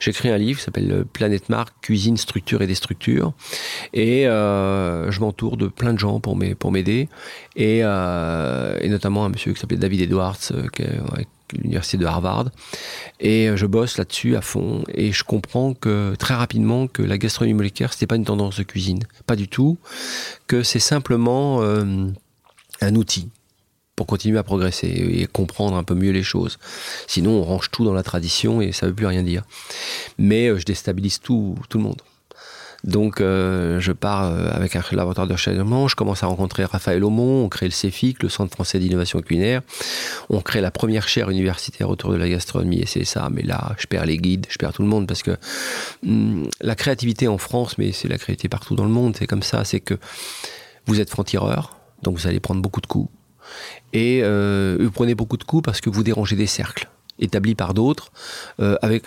J'écris un livre qui s'appelle Planète Marque, cuisine, structure et des structures et euh, je m'entoure de plein de gens pour m'aider et, euh, et, notamment un monsieur qui s'appelait David Edwards, euh, qui est avec l'université de Harvard. Et euh, je bosse là-dessus à fond et je comprends que très rapidement que la gastronomie moléculaire c'était pas une tendance de cuisine, pas du tout, que c'est simplement un outil pour continuer à progresser et comprendre un peu mieux les choses. Sinon, on range tout dans la tradition et ça veut plus rien dire. Mais je déstabilise tout, tout le monde. Donc euh, je pars euh, avec un laboratoire de recherche je commence à rencontrer Raphaël Aumont, on crée le CEFIC, le Centre français d'innovation culinaire, on crée la première chaire universitaire autour de la gastronomie et c'est ça, mais là je perds les guides, je perds tout le monde parce que hum, la créativité en France, mais c'est la créativité partout dans le monde, c'est comme ça, c'est que vous êtes franc-tireur, donc vous allez prendre beaucoup de coups. Et euh, vous prenez beaucoup de coups parce que vous dérangez des cercles établis par d'autres, avec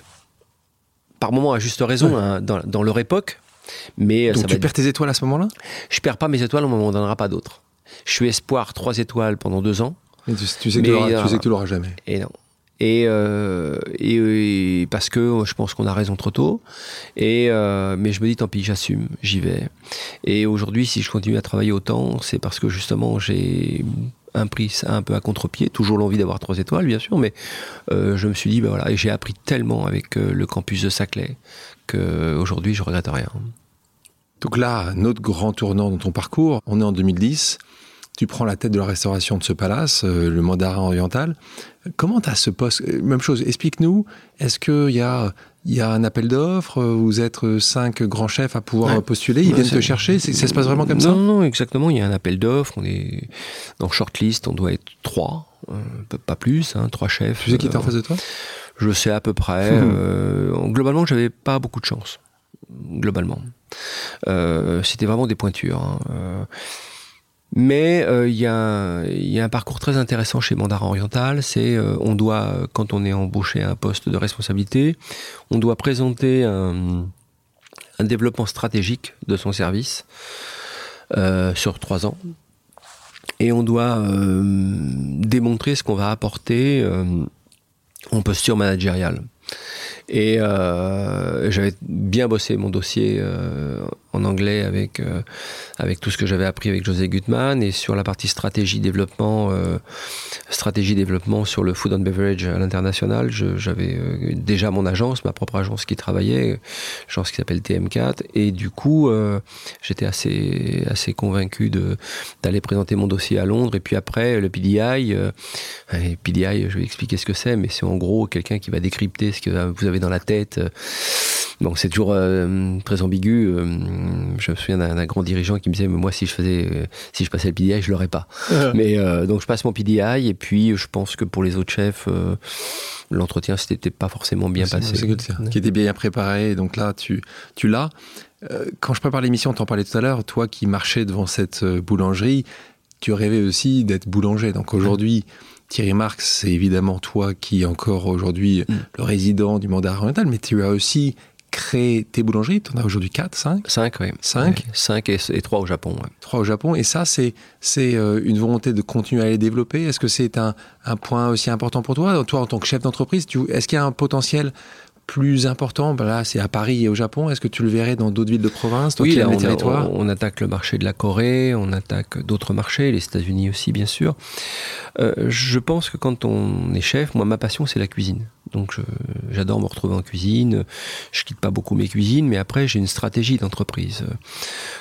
par moments à juste raison, hein, dans, dans, leur époque, mais euh, Donc tu perds tes étoiles à ce moment-là? Je perds pas mes étoiles, on m'en donnera pas d'autres. Je suis espoir 3 étoiles pendant 2 ans. tu, sais que tu l'auras jamais. Et non. Et, euh, et, parce que je pense qu'on a raison trop tôt. Et euh, mais je me dis tant pis, j'assume, j'y vais. Et aujourd'hui, si je continue à travailler autant, c'est parce que justement j'ai un prix un peu à contre-pied, toujours l'envie d'avoir trois étoiles bien sûr, mais je me suis dit ben voilà, et j'ai appris tellement avec le campus de Saclay qu'aujourd'hui je regrette rien. Donc là, notre grand tournant dans ton parcours, on est en 2010, tu prends la tête de la restauration de ce palace, euh, le mandarin oriental. Comment tu as ce poste? Euh, Même chose, explique-nous, est-ce qu'il y a, y a un appel d'offres? Vous êtes cinq grands chefs à pouvoir postuler Ils viennent te chercher Ça se passe vraiment comme ça? Non, non, exactement. Il y a un appel d'offres. On est dans shortlist, on doit être trois, euh, pas plus, hein, trois chefs. Tu sais qui est en face de toi? Je sais à peu près. Mmh. globalement, j'avais pas beaucoup de chance. Globalement. Euh, c'était vraiment des pointures. Hein. Euh, Mais euh, il y, y, a un parcours très intéressant chez Mandarin Oriental. C'est euh, on doit, quand on est embauché à un poste de responsabilité, on doit présenter un, un développement stratégique de son service euh, sur trois ans. Et on doit démontrer ce qu'on va apporter en posture managériale. Et euh, j'avais bien bossé mon dossier euh, en anglais avec, euh, avec tout ce que j'avais appris avec José Gutmann et sur la partie stratégie développement, euh, stratégie développement sur le food and beverage à l'international. J'avais euh, déjà mon agence, ma propre agence qui travaillait, agence qui s'appelle TM4. Et du coup, j'étais assez, assez convaincu d'aller présenter mon dossier à Londres. Et puis après, le PDI, PDI, je vais expliquer ce que c'est, mais c'est en gros quelqu'un qui va décrypter ce que vous avez dans la tête. Bon, c'est toujours très ambigu je me souviens d'un grand dirigeant qui me disait, mais moi, si je faisais, euh, si je passais le PDI, je l'aurais pas. mais euh, donc, je passe mon PDI et puis je pense que pour les autres chefs, euh, l'entretien c'était pas forcément bien passé. Qui était bien préparé. Donc là, tu, tu l'as. quand je prépare l'émission, t'en parlais tout à l'heure, toi qui marchais devant cette boulangerie, tu rêvais aussi d'être boulanger. Donc aujourd'hui, Thierry Marx, c'est évidemment toi qui es encore aujourd'hui mm. le résident du mandat oriental, mais tu as aussi créé tes boulangeries? Tu en as aujourd'hui 4, 5 5, oui. 5 5 et, et 3 au Japon. Ouais. 3 au Japon. Et ça, c'est c'est euh, une volonté de continuer à les développer? Est-ce que c'est un, un, point aussi important pour toi? Toi, en tant que chef d'entreprise, est-ce qu'il y a un potentiel plus important ben Là, c'est à Paris et au Japon. Est-ce que tu le verrais dans d'autres villes de province Oui, là, on, on, attaque le marché de la Corée, on attaque d'autres marchés, les États-Unis aussi, bien sûr. Euh, je pense que quand on est chef, moi, ma passion, c'est la cuisine. Donc j'adore me retrouver en cuisine. Je quitte pas beaucoup mes cuisines, mais après j'ai une stratégie d'entreprise euh,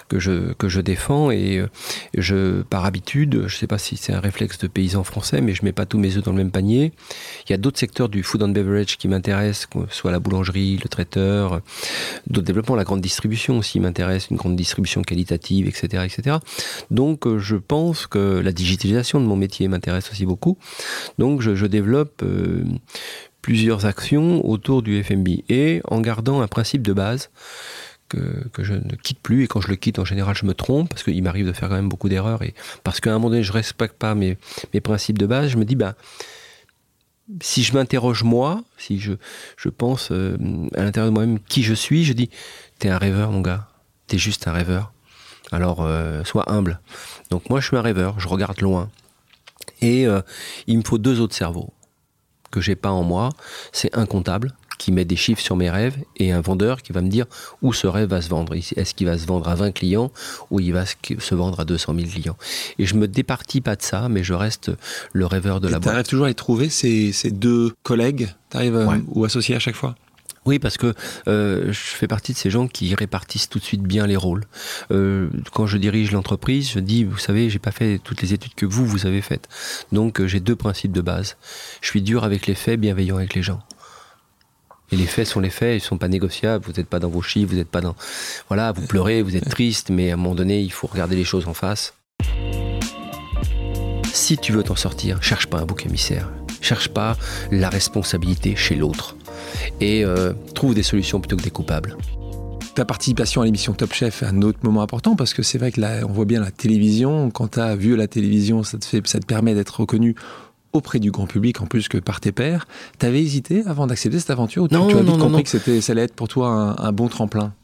que je que je défends et euh, je par habitude, je sais pas si c'est un réflexe de paysan français, mais je mets pas tous mes œufs dans le même panier. Il y a d'autres secteurs du food and beverage qui m'intéressent, soit la boulangerie, le traiteur, d'autres développements, la grande distribution aussi m'intéresse, une grande distribution qualitative, etc., etc. Donc euh, je pense que la digitalisation de mon métier m'intéresse aussi beaucoup. Donc je, développe plusieurs actions autour du FMB et en gardant un principe de base que, je ne quitte plus et quand je le quitte en général je me trompe parce qu'il m'arrive de faire quand même beaucoup d'erreurs et parce qu'à un moment donné je respecte pas mes, mes principes de base je me dis ben si je m'interroge moi si je, pense euh, à l'intérieur de moi-même qui je suis je dis t'es un rêveur mon gars. T'es juste un rêveur. Alors euh, sois humble. Donc moi je suis un rêveur. Je regarde loin. Et euh, il me faut deux autres cerveaux que j'ai pas en moi, c'est un comptable qui met des chiffres sur mes rêves et un vendeur qui va me dire où ce rêve va se vendre. Est-ce qu'il va se vendre à 20 clients ou il va se vendre à 200 000 clients Et je me départis pas de ça, mais je reste le rêveur de la boîte. Tu arrives toujours à y trouver ces, ces deux collègues? Arrives euh, ou associés à chaque fois? Oui, parce que euh, je fais partie de ces gens qui répartissent tout de suite bien les rôles. Euh, quand je dirige l'entreprise, je dis, vous savez, j'ai pas fait toutes les études que vous, vous avez faites. Donc euh, j'ai deux principes de base. Je suis dur avec les faits, bienveillant avec les gens. Et les faits sont les faits, ils sont pas négociables. Vous n'êtes pas dans vos chiffres, vous n'êtes pas dans. Voilà, vous pleurez, vous êtes triste, mais à un moment donné, il faut regarder les choses en face. Si tu veux t'en sortir, cherche pas un bouc émissaire. Cherche pas la responsabilité chez l'autre et euh, trouve des solutions plutôt que des coupables. Ta participation à l'émission Top Chef est un autre moment important parce que c'est vrai que là, on voit bien la télévision. Quand tu as vu la télévision, ça te, fait, ça te permet d'être reconnu auprès du grand public en plus que par tes pairs. T'avais hésité avant d'accepter cette aventure ou non, tu, as vite compris que c'était, ça allait être pour toi un, bon tremplin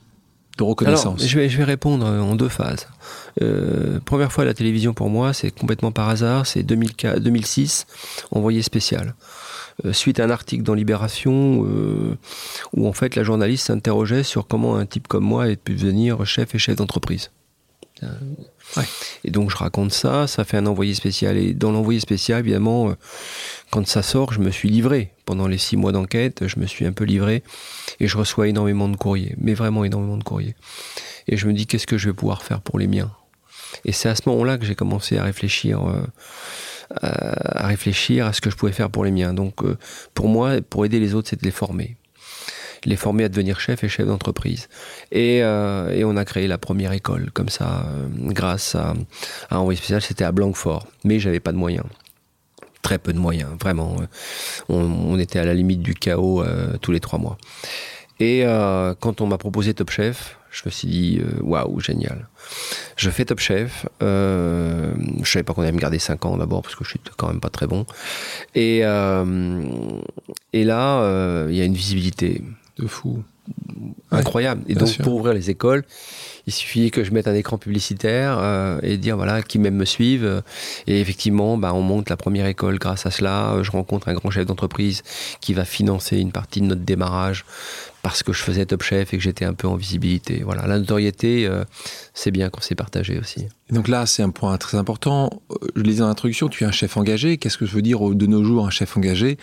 de reconnaissance? Je, vais, je vais répondre en deux phases. Euh, première fois à la télévision pour moi, c'est complètement par hasard, c'est 2006, envoyé spécial. Euh, suite à un article dans Libération euh, où en fait la journaliste s'interrogeait sur comment un type comme moi ait pu devenir chef et chef d'entreprise. Et donc je raconte ça, ça fait un envoyé spécial. Et dans l'envoyé spécial, évidemment, euh, quand ça sort, je me suis livré. Pendant les six mois d'enquête, je me suis un peu livré et je reçois énormément de courriers, mais vraiment énormément de courriers. Et je me dis qu'est-ce que je vais pouvoir faire pour les miens? Et c'est à ce moment-là que j'ai commencé à réfléchir. Euh, à réfléchir à ce que je pouvais faire pour les miens. Donc euh, pour moi, pour aider les autres, c'est de les former. Les former à devenir chef et chef d'entreprise. Et, euh, on a créé la première école, comme ça, euh, grâce à, un envoyé spécial, c'était à Blanquefort. Mais j'avais pas de moyens très peu de moyens, vraiment. On, on, était à la limite du chaos euh, tous les trois mois. Et euh, quand on m'a proposé Top Chef, je me suis dit, euh, waouh, génial. Je fais Top Chef. Euh, je savais pas qu'on allait me garder 5 ans d'abord, parce que je suis quand même pas très bon. Et, euh, et là, il y a une visibilité. De fou. Incroyable. et donc, pour ouvrir les écoles, il suffit que je mette un écran publicitaire euh, et dire voilà qui même me suivent. Et effectivement, bah, on monte la première école grâce à cela. Je rencontre un grand chef d'entreprise qui va financer une partie de notre démarrage parce que je faisais Top Chef et que j'étais un peu en visibilité. Voilà, la notoriété, euh, c'est bien qu'on s'est partagé aussi. donc là, c'est un point très important. Je lisais dans l'introduction, tu es un chef engagé. Qu'est-ce que je veux dire de nos jours un chef engagé?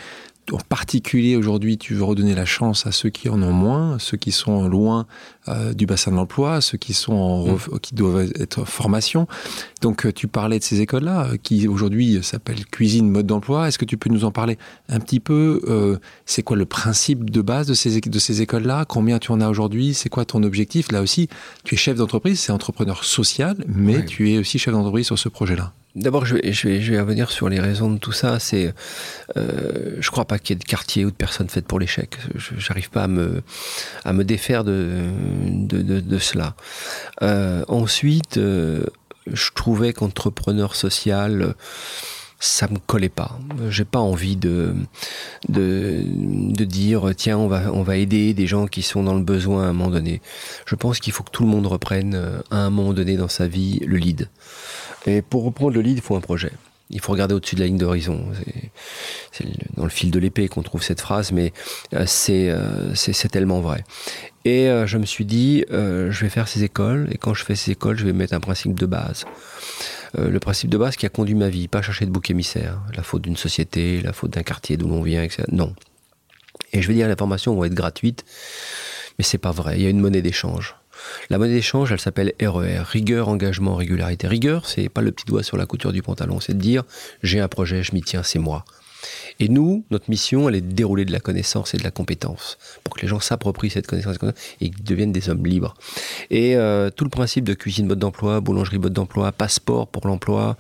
En particulier aujourd'hui, tu veux redonner la chance à ceux qui en ont moins, ceux qui sont loin euh, du bassin de l'emploi, ceux qui sont en, mm. qui doivent être en formation. Donc, euh, tu parlais de ces écoles-là, euh, qui aujourd'hui s'appellent cuisine mode d'emploi. Est-ce que tu peux nous en parler un petit peu C'est quoi le principe de base de ces de ces écoles-là? Combien tu en as aujourd'hui? C'est quoi ton objectif? Là aussi, tu es chef d'entreprise, c'est entrepreneur social, mais tu es aussi chef d'entreprise sur ce projet-là. D'abord, je vais, je, revenir sur les raisons de tout ça. C'est, euh, je crois pas qu'il y ait de quartier ou de personnes faites pour l'échec. J'arrive pas à me, à me défaire de, de, de, cela. Euh, ensuite, euh, je trouvais qu'entrepreneur social, ça me collait pas. J'ai pas envie de, de, de dire tiens on va on va aider des gens qui sont dans le besoin à un moment donné. Je pense qu'il faut que tout le monde reprenne euh, à un moment donné dans sa vie le lead. Et pour reprendre le lead, il faut un projet. Il faut regarder au-dessus de la ligne d'horizon. C'est dans le fil de l'épée qu'on trouve cette phrase, mais euh, euh, c'est tellement vrai. Et euh, je me suis dit, je vais faire ces écoles, et quand je fais ces écoles, je vais mettre un principe de base. le principe de base qui a conduit ma vie, pas chercher de bouc émissaire, la faute d'une société, la faute d'un quartier d'où l'on vient, etc. Non. Et je vais dire, les formations vont être gratuites, mais c'est pas vrai. Il y a une monnaie d'échange. La monnaie d'échange, elle s'appelle RER, e rigueur, engagement, régularité. Rigueur, c'est pas le petit doigt sur la couture du pantalon, c'est de dire j'ai un projet, je m'y tiens, c'est moi. Et nous, notre mission, elle est de dérouler de la connaissance et de la compétence pour que les gens s'approprient cette connaissance et deviennent des hommes libres. Et euh, tout le principe de cuisine mode d'emploi, boulangerie mode d'emploi, passeport pour l'emploi,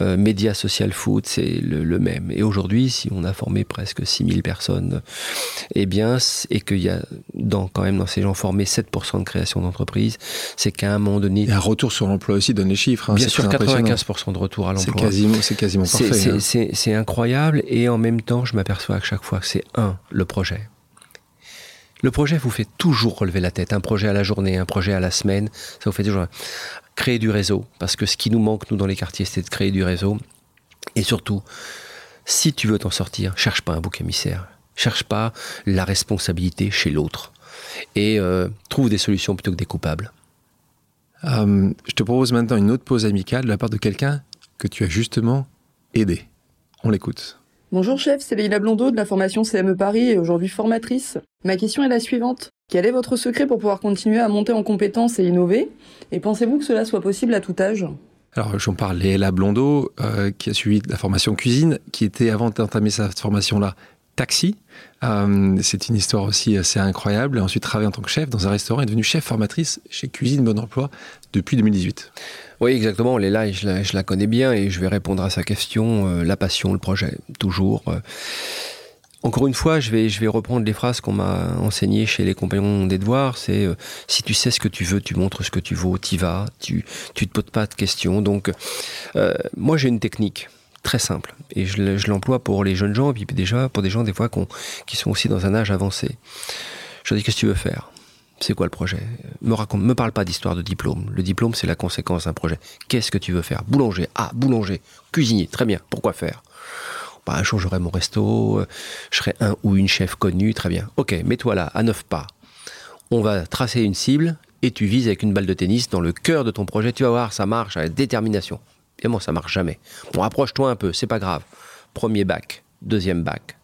euh, média social food, c'est le, même. Et aujourd'hui, si on a formé presque 6000 personnes, eh bien, et qu'il y a dans, quand même dans ces gens formés 7% de création d'entreprise, c'est qu'à un moment donné... Et un retour sur l'emploi aussi, donne les chiffres. Hein, bien sûr, 95% de retour à l'emploi. C'est quasiment, c'est quasiment parfait. Hein. C'est incroyable et en même temps, je m'aperçois à chaque fois que c'est un, le projet. Le projet vous fait toujours relever la tête. Un projet à la journée, un projet à la semaine, ça vous fait toujours créer du réseau. Parce que ce qui nous manque, nous, dans les quartiers, c'est de créer du réseau. Et surtout, si tu veux t'en sortir, cherche pas un bouc émissaire. Cherche pas la responsabilité chez l'autre. Et euh, trouve des solutions plutôt que des coupables. Euh, je te propose maintenant une autre pause amicale de la part de quelqu'un que tu as justement aidé. On l'écoute. Bonjour chef, c'est Leïla Blondeau de la formation CME Paris et aujourd'hui formatrice. Ma question est la suivante. Quel est votre secret pour pouvoir continuer à monter en compétences et innover? Et pensez-vous que cela soit possible à tout âge? Alors, j'en parle, Léla Blondeau, euh, qui a suivi la formation cuisine, qui était, avant d'entamer cette formation-là, taxi. Euh, c'est une histoire aussi assez incroyable. Ensuite, travaillé en tant que chef dans un restaurant, est devenue chef formatrice chez Cuisine Bon Emploi depuis 2018. Oui, exactement. Léla, je la, je la connais bien et je vais répondre à sa question. Euh, la passion, le projet, toujours. Euh. Encore une fois, je vais, reprendre les phrases qu'on m'a enseignées chez les compagnons des devoirs. C'est si tu sais ce que tu veux, tu montres ce que tu vaux, y vas, tu, tu te poses pas de questions. Donc, moi, j'ai une technique très simple. Et je, l'emploie pour les jeunes gens, et puis déjà pour des gens des fois qui sont aussi dans un âge avancé. Je dis, qu'est-ce que tu veux faire? C'est quoi le projet? Me raconte, me parle pas d'histoire de diplôme. Le diplôme, c'est la conséquence d'un projet. Qu'est-ce que tu veux faire? Boulanger. Ah, boulanger. Cuisinier. Très bien. Pourquoi faire? Bah, jour, j'aurai mon resto, euh, je serai un ou une chef connue, très bien. Ok, mets-toi là, à neuf pas. On va tracer une cible et tu vises avec une balle de tennis dans le cœur de ton projet. Tu vas voir, ça marche avec détermination. Évidemment, ça marche jamais. Bon, approche-toi un peu, c'est pas grave. Premier bac, deuxième bac.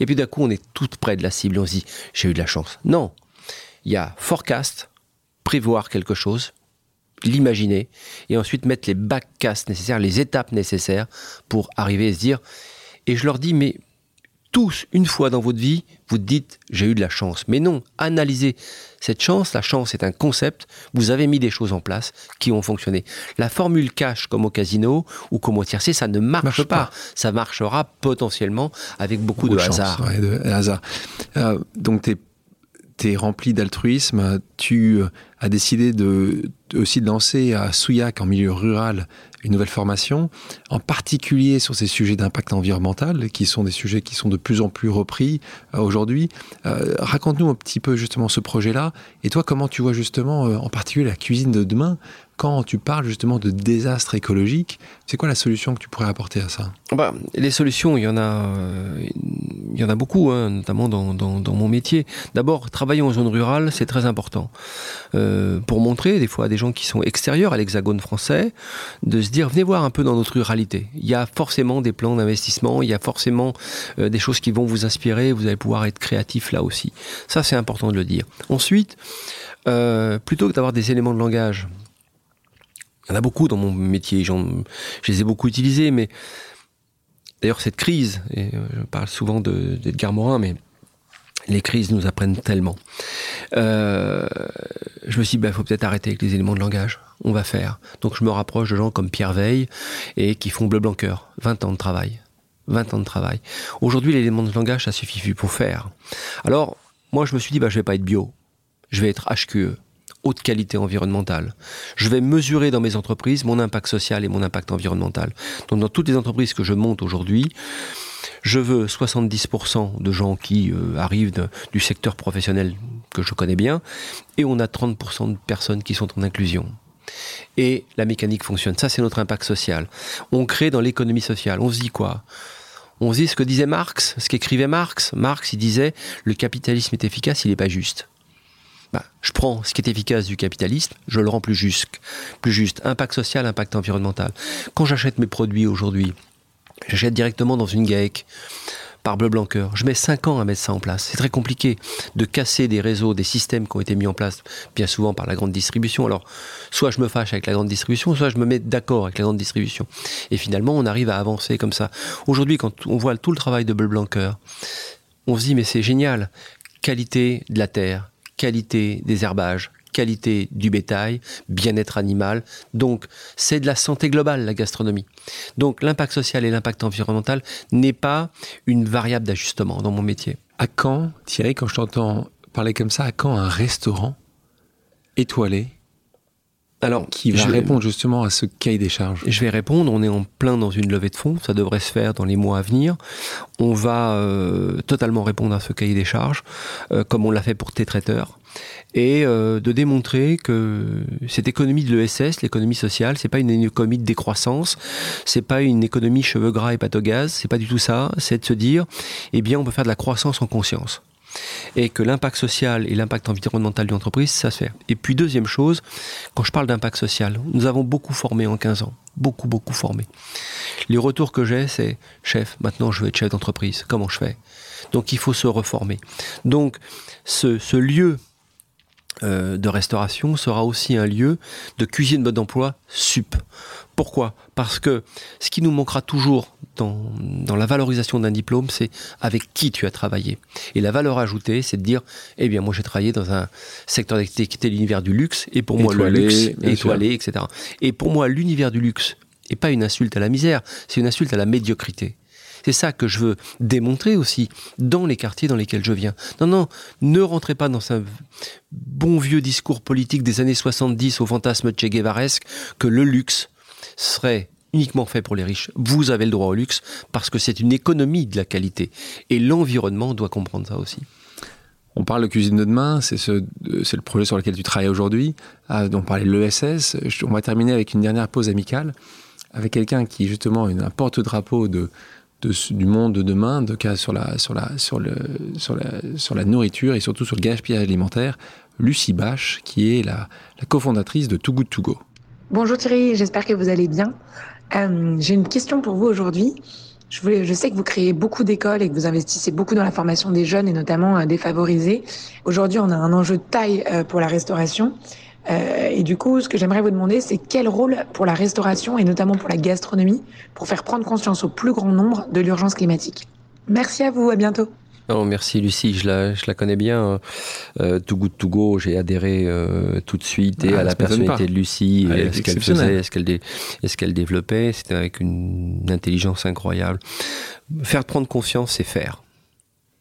Et puis d'un coup, on est tout près de la cible on se dit, j'ai eu de la chance. Non. Il y a forecast, prévoir quelque chose, l'imaginer, et ensuite mettre les backcasts nécessaires, les étapes nécessaires pour arriver à se dire. Et je leur dis, mais tous, une fois dans votre vie, vous dites j'ai eu de la chance. Mais non, analysez cette chance. La chance est un concept. Vous avez mis des choses en place qui ont fonctionné. La formule cash comme au casino ou comme au tiercé, ça ne marche, pas. Ça marchera potentiellement avec beaucoup de, hasard. de hasard. Euh, donc, tu es rempli d'altruisme, tu as décidé aussi de lancer à Souillac, en milieu rural, une nouvelle formation, en particulier sur ces sujets d'impact environnemental, qui sont des sujets qui sont de plus en plus repris euh, aujourd'hui. Euh, raconte-nous un petit peu justement ce projet-là, et toi, comment tu vois justement, euh, en particulier la cuisine de demain, quand tu parles justement de désastre écologique, c'est quoi la solution que tu pourrais apporter à ça? Bah, Les solutions, il y en a, il y en a beaucoup, hein, notamment dans, mon métier. D'abord, travailler en zone rurale, c'est très important. pour montrer des fois à des gens qui sont extérieurs à l'hexagone français, de se dire venez voir un peu dans notre ruralité. Il y a forcément des plans d'investissement, il y a forcément euh, des choses qui vont vous inspirer, vous allez pouvoir être créatif là aussi. Ça c'est important de le dire. Ensuite, euh, plutôt que d'avoir des éléments de langage, y en a beaucoup dans mon métier, je les ai beaucoup utilisés, mais d'ailleurs cette crise, et euh, je parle souvent d'Edgar Morin, mais les crises nous apprennent tellement. Euh, je me suis dit, il bah, faut peut-être arrêter avec les éléments de langage. On va faire. Donc je me rapproche de gens comme Pierre Veille et qui font Bleu Blanc 20 ans de travail. 20 ans de travail. Aujourd'hui, l'élément de langage, ça suffit pour faire. Alors, moi, je me suis dit, bah, je vais pas être bio. Je vais être HQE haute qualité environnementale. Je vais mesurer dans mes entreprises mon impact social et mon impact environnemental. Donc dans toutes les entreprises que je monte aujourd'hui, je veux 70% de gens qui euh, arrivent du secteur professionnel que je connais bien, et on a 30% de personnes qui sont en inclusion. Et la mécanique fonctionne. Ça, c'est notre impact social. On crée dans l'économie sociale. On se dit quoi? On se dit ce que disait Marx, ce qu'écrivait Marx. Marx, il disait le capitalisme est efficace, il n'est pas juste. Bah, je prends ce qui est efficace du capitalisme, je le rends plus juste. Plus juste. Impact social, impact environnemental. Quand j'achète mes produits aujourd'hui, J'achète directement dans une GAEC par Bleu Blanqueur. Je mets 5 ans à mettre ça en place. C'est très compliqué de casser des réseaux, des systèmes qui ont été mis en place bien souvent par la grande distribution. Alors, soit je me fâche avec la grande distribution, soit je me mets d'accord avec la grande distribution. Et finalement, on arrive à avancer comme ça. Aujourd'hui, quand on voit tout le travail de Bleu Blanqueur, on se dit, mais c'est génial. Qualité de la terre, qualité des herbages, qualité du bétail, bien-être animal. Donc, c'est de la santé globale, la gastronomie. Donc, l'impact social et l'impact environnemental n'est pas une variable d'ajustement dans mon métier. À quand, Thierry, quand je t'entends parler comme ça, à quand un restaurant étoilé alors, qui va répondre justement à ce cahier des charges Je vais répondre. On est en plein dans une levée de fonds. Ça devrait se faire dans les mois à venir. On va euh, totalement répondre à ce cahier des charges, euh, comme on l'a fait pour T-Traiteur et euh, de démontrer que cette économie de l'ESS, l'économie sociale, c'est pas une économie de décroissance, c'est pas une économie cheveux gras et pâte au gaz, c'est pas du tout ça, c'est de se dire, eh bien, on peut faire de la croissance en conscience. Et que l'impact social et l'impact environnemental d'une entreprise, ça se fait. Et puis deuxième chose, quand je parle d'impact social, nous avons beaucoup formé en 15 ans, beaucoup, beaucoup formé. Les retours que j'ai, c'est, chef, maintenant je veux être chef d'entreprise, comment je fais? Donc il faut se reformer. Donc ce, lieu de restauration sera aussi un lieu de cuisine mode d'emploi sup. Pourquoi? Parce que ce qui nous manquera toujours dans, dans la valorisation d'un diplôme, c'est avec qui tu as travaillé. Et la valeur ajoutée, c'est de dire, eh bien, moi j'ai travaillé dans un secteur d'activité l'univers du luxe, et pour moi le luxe étoilé, etc. Et pour moi, l'univers du luxe n'est pas une insulte à la misère, c'est une insulte à la médiocrité. C'est ça que je veux démontrer aussi dans les quartiers dans lesquels je viens. Non, non, ne rentrez pas dans un bon vieux discours politique des années 70 au fantasme Che Guevaresque que le luxe serait uniquement fait pour les riches. Vous avez le droit au luxe parce que c'est une économie de la qualité. Et l'environnement doit comprendre ça aussi. On parle de cuisine de demain, c'est ce, le projet sur lequel tu travailles aujourd'hui. Ah, on parlait de l'ESS. On va terminer avec une dernière pause amicale avec quelqu'un qui justement est un porte-drapeau de, du monde de demain, de cas sur la, nourriture et surtout sur le gaspillage alimentaire, Lucie Bache, qui est la, cofondatrice de Too Good To Go. Bonjour Thierry, j'espère que vous allez bien. Euh, j'ai une question pour vous aujourd'hui. Je sais que vous créez beaucoup d'écoles et que vous investissez beaucoup dans la formation des jeunes et notamment euh, défavorisés. Aujourd'hui, on a un enjeu de taille euh, pour la restauration. Euh, et du coup, ce que j'aimerais vous demander, c'est quel rôle pour la restauration et notamment pour la gastronomie pour faire prendre conscience au plus grand nombre de l'urgence climatique. Merci à vous, à bientôt. Non, merci Lucie, je la, je la connais bien. Euh, Too Good To Go, j'ai adhéré euh, tout de suite et ah, à la personnalité de Lucie, ce qu'elle faisait, est-ce qu'elle, est-ce qu'elle développait. C'était avec une intelligence incroyable. Faire prendre confiance, c'est faire.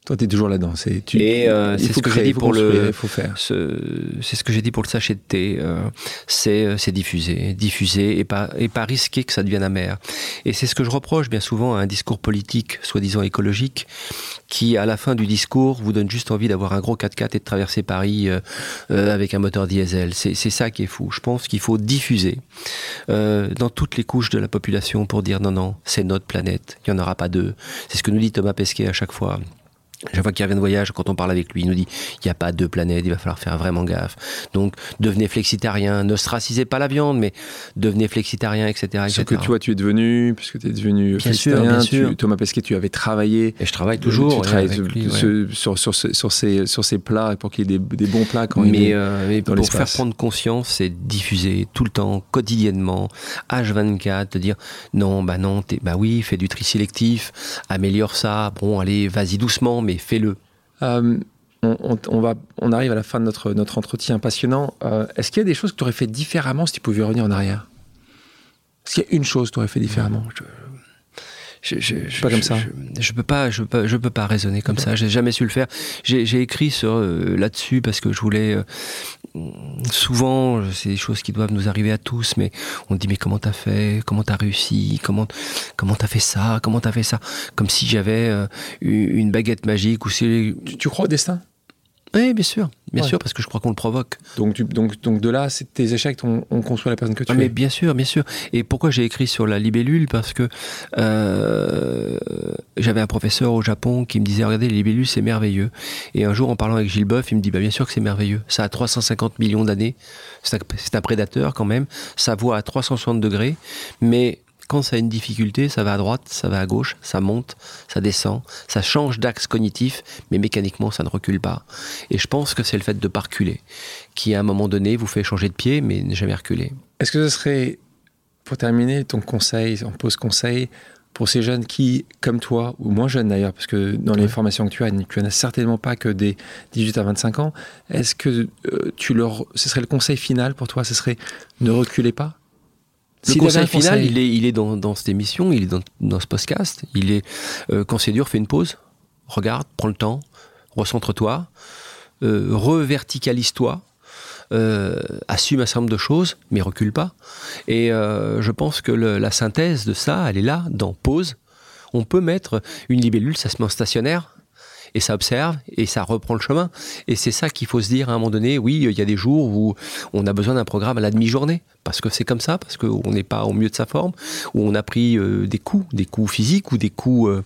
Toi, tu es toujours là-dedans. C'est, tu, et euh, c'est ce que j'ai dit pour le. faut faire. c'est ce que j'ai dit pour le sachet de thé. Euh, c'est, euh, c'est diffuser, diffuser et pas et pas risquer que ça devienne amer. Et c'est ce que je reproche bien souvent à un discours politique, soi-disant écologique, qui à la fin du discours vous donne juste envie d'avoir un gros 4x4 et de traverser Paris avec un moteur diesel. C'est, c'est ça qui est fou. Je pense qu'il faut diffuser dans toutes les couches de la population pour dire non non, c'est notre planète. Il y en aura pas deux. C'est ce que nous dit Thomas Pesquet à chaque fois. Chaque fois qu'il revient de voyage, quand on parle avec lui, il nous dit il n'y a pas deux planètes, il va falloir faire vraiment gaffe. Donc devenez flexitarien, ne stracisez pas la viande, mais devenez flexitarien, etc. Ce que toi tu es devenu, puisque tu es devenu flexitarien, Thomas Pesquet, tu avais travaillé. Et je travaille toujours. Tu travailles sur, sur, sur, ces, sur ces plats pour qu'il y ait des, bons plats quand mais, il euh, mais pour faire prendre conscience, c'est diffuser tout le temps, quotidiennement, H24, de dire non, bah non, bah oui, fais du tri sélectif, améliore ça, bon, allez, vas-y doucement, mais fais-le. Euh, on, va, on arrive à la fin de notre, notre entretien passionnant. Euh, est-ce qu'il y a des choses que tu aurais fait différemment si tu pouvais revenir en arrière? Est-ce qu'il y a une chose que tu aurais fait différemment? Je, pas comme ça. Je, peux pas, je peux, je peux pas raisonner comme ça. J'ai jamais su le faire. J'ai écrit sur euh, là-dessus parce que je voulais. souvent, c'est des choses qui doivent nous arriver à tous, mais on dit mais comment t'as fait, comment t'as réussi, comment comment t'as fait ça, comment t'as fait ça, comme si j'avais euh, une baguette magique ou si. Tu, tu crois au destin? Oui, bien sûr, bien sûr, parce que je crois qu'on le provoque. Donc, tu, donc, donc de là, tes échecs ont, construit la personne que tu ah, es. Mais bien sûr, bien sûr. Et pourquoi j'ai écrit sur la libellule? Parce que euh, j'avais un professeur au Japon qui me disait regardez, les libellules c'est merveilleux. Et un jour, en parlant avec Gilles Boeuf, il me dit bah, bien sûr que c'est merveilleux. Ça a 350 millions d'années. C'est un, un prédateur quand même. Ça voit à 360 degrés, mais quand ça a une difficulté, ça va à droite, ça va à gauche, ça monte, ça descend, ça change d'axe cognitif, mais mécaniquement, ça ne recule pas. Et je pense que c'est le fait de ne pas reculer qui, à un moment donné, vous fait changer de pied, mais ne jamais reculer. Est-ce que ce serait, pour terminer, ton conseil, en pause conseil, pour ces jeunes qui, comme toi, ou moins jeunes d'ailleurs, parce que dans les formations que tu as, tu n'as certainement pas que des 18 à 25 ans, est-ce que euh, tu leur, ce serait le conseil final pour toi, ce serait ne reculez pas? Le conseil final, il est, il est dans, dans, cette émission, il est dans, dans ce podcast. Il est euh, quand c'est dur, fais une pause, regarde, prends le temps, recentre-toi, euh, reverticalise-toi, euh, assume un certain nombre de choses, mais recule pas. Et je pense que le, la synthèse de ça, elle est là, dans pause. On peut mettre une libellule, ça se met en stationnaire, et ça observe et ça reprend le chemin. Et c'est ça qu'il faut se dire à un moment donné. Oui, il y a des jours où on a besoin d'un programme à la demi-journée parce que c'est comme ça, parce qu'on n'est pas au mieux de sa forme, où on a pris euh, des coups, des coups physiques ou des coups, euh,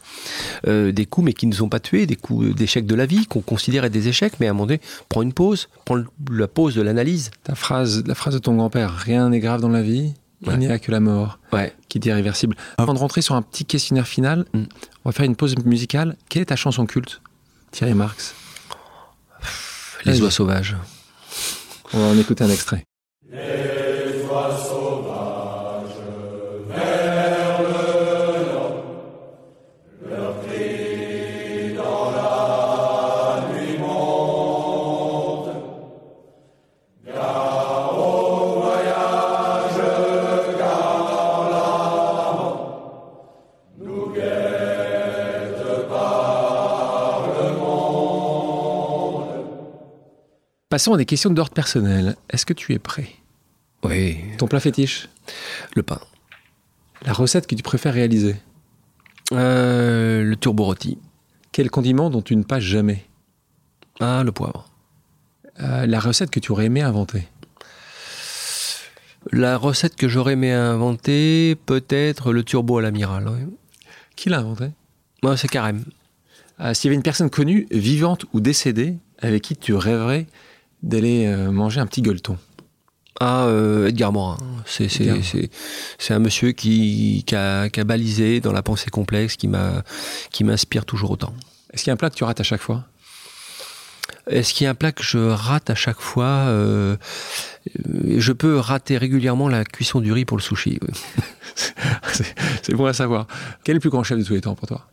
euh, des coups mais qui ne nous ont pas tués, des coups d'échecs de la vie qu'on considère être des échecs. Mais à un moment donné, prends une pause, prends la pause de l'analyse. Ta phrase, la phrase de ton grand-père, rien n'est grave dans la vie. Il n'y a que la mort ouais. qui est irréversible. Avant de rentrer sur un petit questionnaire final, mm. on va faire une pause musicale. Quelle est ta chanson culte? Thierry Marx Les oies sauvages. On va en écouter un extrait. Passons à des questions d'ordre personnel. Est-ce que tu es prêt? Oui. Ton plat fétiche? Le pain. La recette que tu préfères réaliser? Euh, Le turbo rôti. Quel condiment dont tu ne passes jamais? Ah, le poivre. Euh, la recette que tu aurais aimé inventer? La recette que j'aurais aimé inventer, peut-être le turbo à l'amiral. Qui l'a inventé? Moi, c'est Carême. Euh, s'il y avait une personne connue, vivante ou décédée, avec qui tu rêverais d'aller euh, manger un petit gueuleton ah, euh, Edgar Morin. C'est, un monsieur qui, a, balisé dans la pensée complexe, qui, qui m'inspire toujours autant. Est-ce qu'il y a un plat que tu rates à chaque fois? Est-ce qu'il y a un plat que je rate à chaque fois? Euh, Je peux rater régulièrement la cuisson du riz pour le sushi. c'est, bon à savoir. Quel est le plus grand chef de tous les temps pour toi?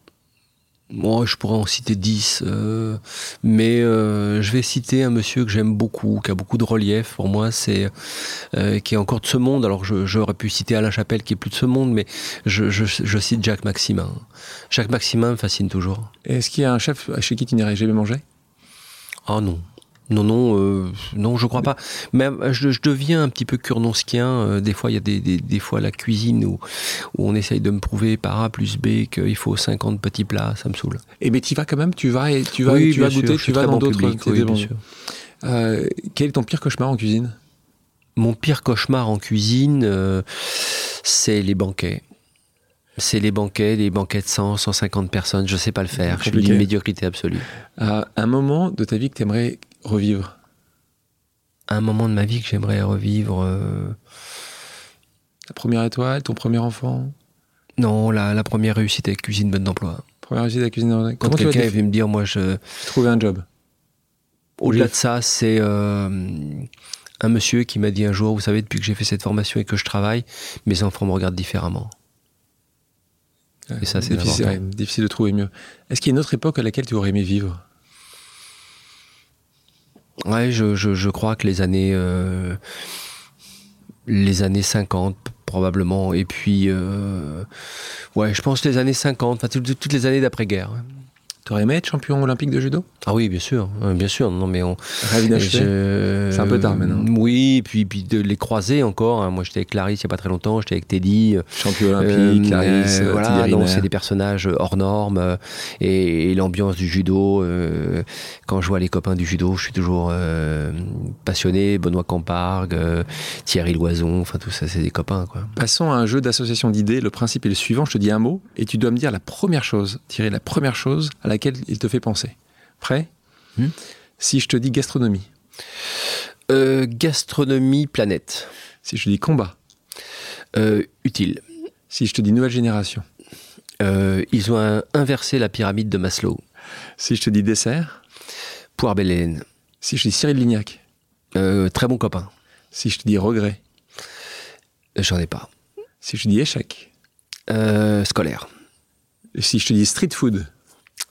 Moi, je pourrais en citer 10, euh, mais euh, je vais citer un monsieur que j'aime beaucoup, qui a beaucoup de relief pour moi, c'est euh, qui est encore de ce monde. Alors, j'aurais pu citer Alain Chapelle, qui est plus de ce monde, mais je, je cite Jacques Maximin. Jacques Maximin me fascine toujours. Est-ce qu'il y a un chef chez qui tu n'irais jamais manger? Ah non. Non, non, euh, non, je crois pas. Mais euh, je, deviens un petit peu curnonskien. Euh, des fois, il y a des, des, fois la cuisine où, où, on essaye de me prouver par A plus B qu'il faut 50 petits plats. Ça me saoule. Et mais tu vas quand même, tu vas, et tu vas, tu vas goûter, tu vas dans d'autres. Oui, quel est ton pire cauchemar en cuisine? Mon pire cauchemar en cuisine, c'est les banquets. C'est les banquets, les banquets de 100, 150 personnes, je sais pas le faire. Je suis une médiocrité absolue. un moment de ta vie que tu aimerais revivre Un moment de ma vie que j'aimerais revivre. Euh, la première étoile, ton premier enfant? Non, la, première réussite avec Cuisine Bonne d'Emploi. Première réussite avec Cuisine Bonne Quand quelqu'un est venu me dire, moi, je. Trouver un job? Au-delà de ça, c'est euh, un monsieur qui m'a dit un jour, vous savez, depuis que j'ai fait cette formation et que je travaille, mes enfants me regardent différemment. et ça, c'est difficile, difficile de trouver mieux. Est-ce qu'il y a une autre époque à laquelle tu aurais aimé vivre? Ouais, je, je, je, crois que les années, euh, les années 50 probablement, et puis, euh, ouais, je pense les années 50, enfin toutes les années d'après-guerre. T'aurais aimé être champion olympique de judo? Ah oui, bien sûr, bien sûr. Non, mais on. C'est un peu tard maintenant. Oui, et puis, puis de les croiser encore. Hein. Moi, j'étais avec Clarisse il n'y a pas très longtemps. J'étais avec Teddy. Champion olympique, euh, Clarisse. Euh, voilà, donc c'est des personnages hors normes euh, et, l'ambiance du judo. quand je vois les copains du judo, je suis toujours passionné. Benoît Campargue, Thierry Loison, enfin tout ça, c'est des copains. Quoi. Passons à un jeu d'association d'idées. Le principe est le suivant. Je te dis un mot et tu dois me dire la première chose. Thierry, la première chose à laquelle il te fait penser. Prêt? Hmm Si je te dis gastronomie. Euh, gastronomie planète. Si je te dis combat. Euh, utile. Si je te dis nouvelle génération. Euh, ils ont inversé la pyramide de Maslow. Si je te dis dessert. Poire Bélène. Si je te dis Cyril Lignac. très bon copain. Si je te dis regret. J'en ai pas. Si je te dis échec. scolaire. Si je te dis street food.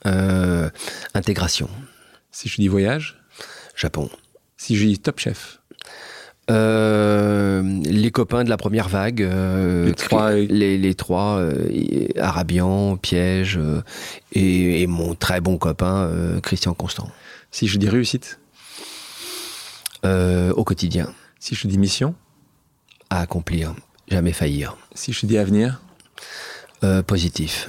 Euh, intégration. Si je dis voyage? Japon. Si je dis top chef? Euh, les copains de la première vague, euh, les trois, les, trois Arabian, Piège et, mon très bon copain Christian Constant. Si je dis réussite? Au quotidien. Si je dis mission? À accomplir, jamais faillir. Si je dis avenir? Positif.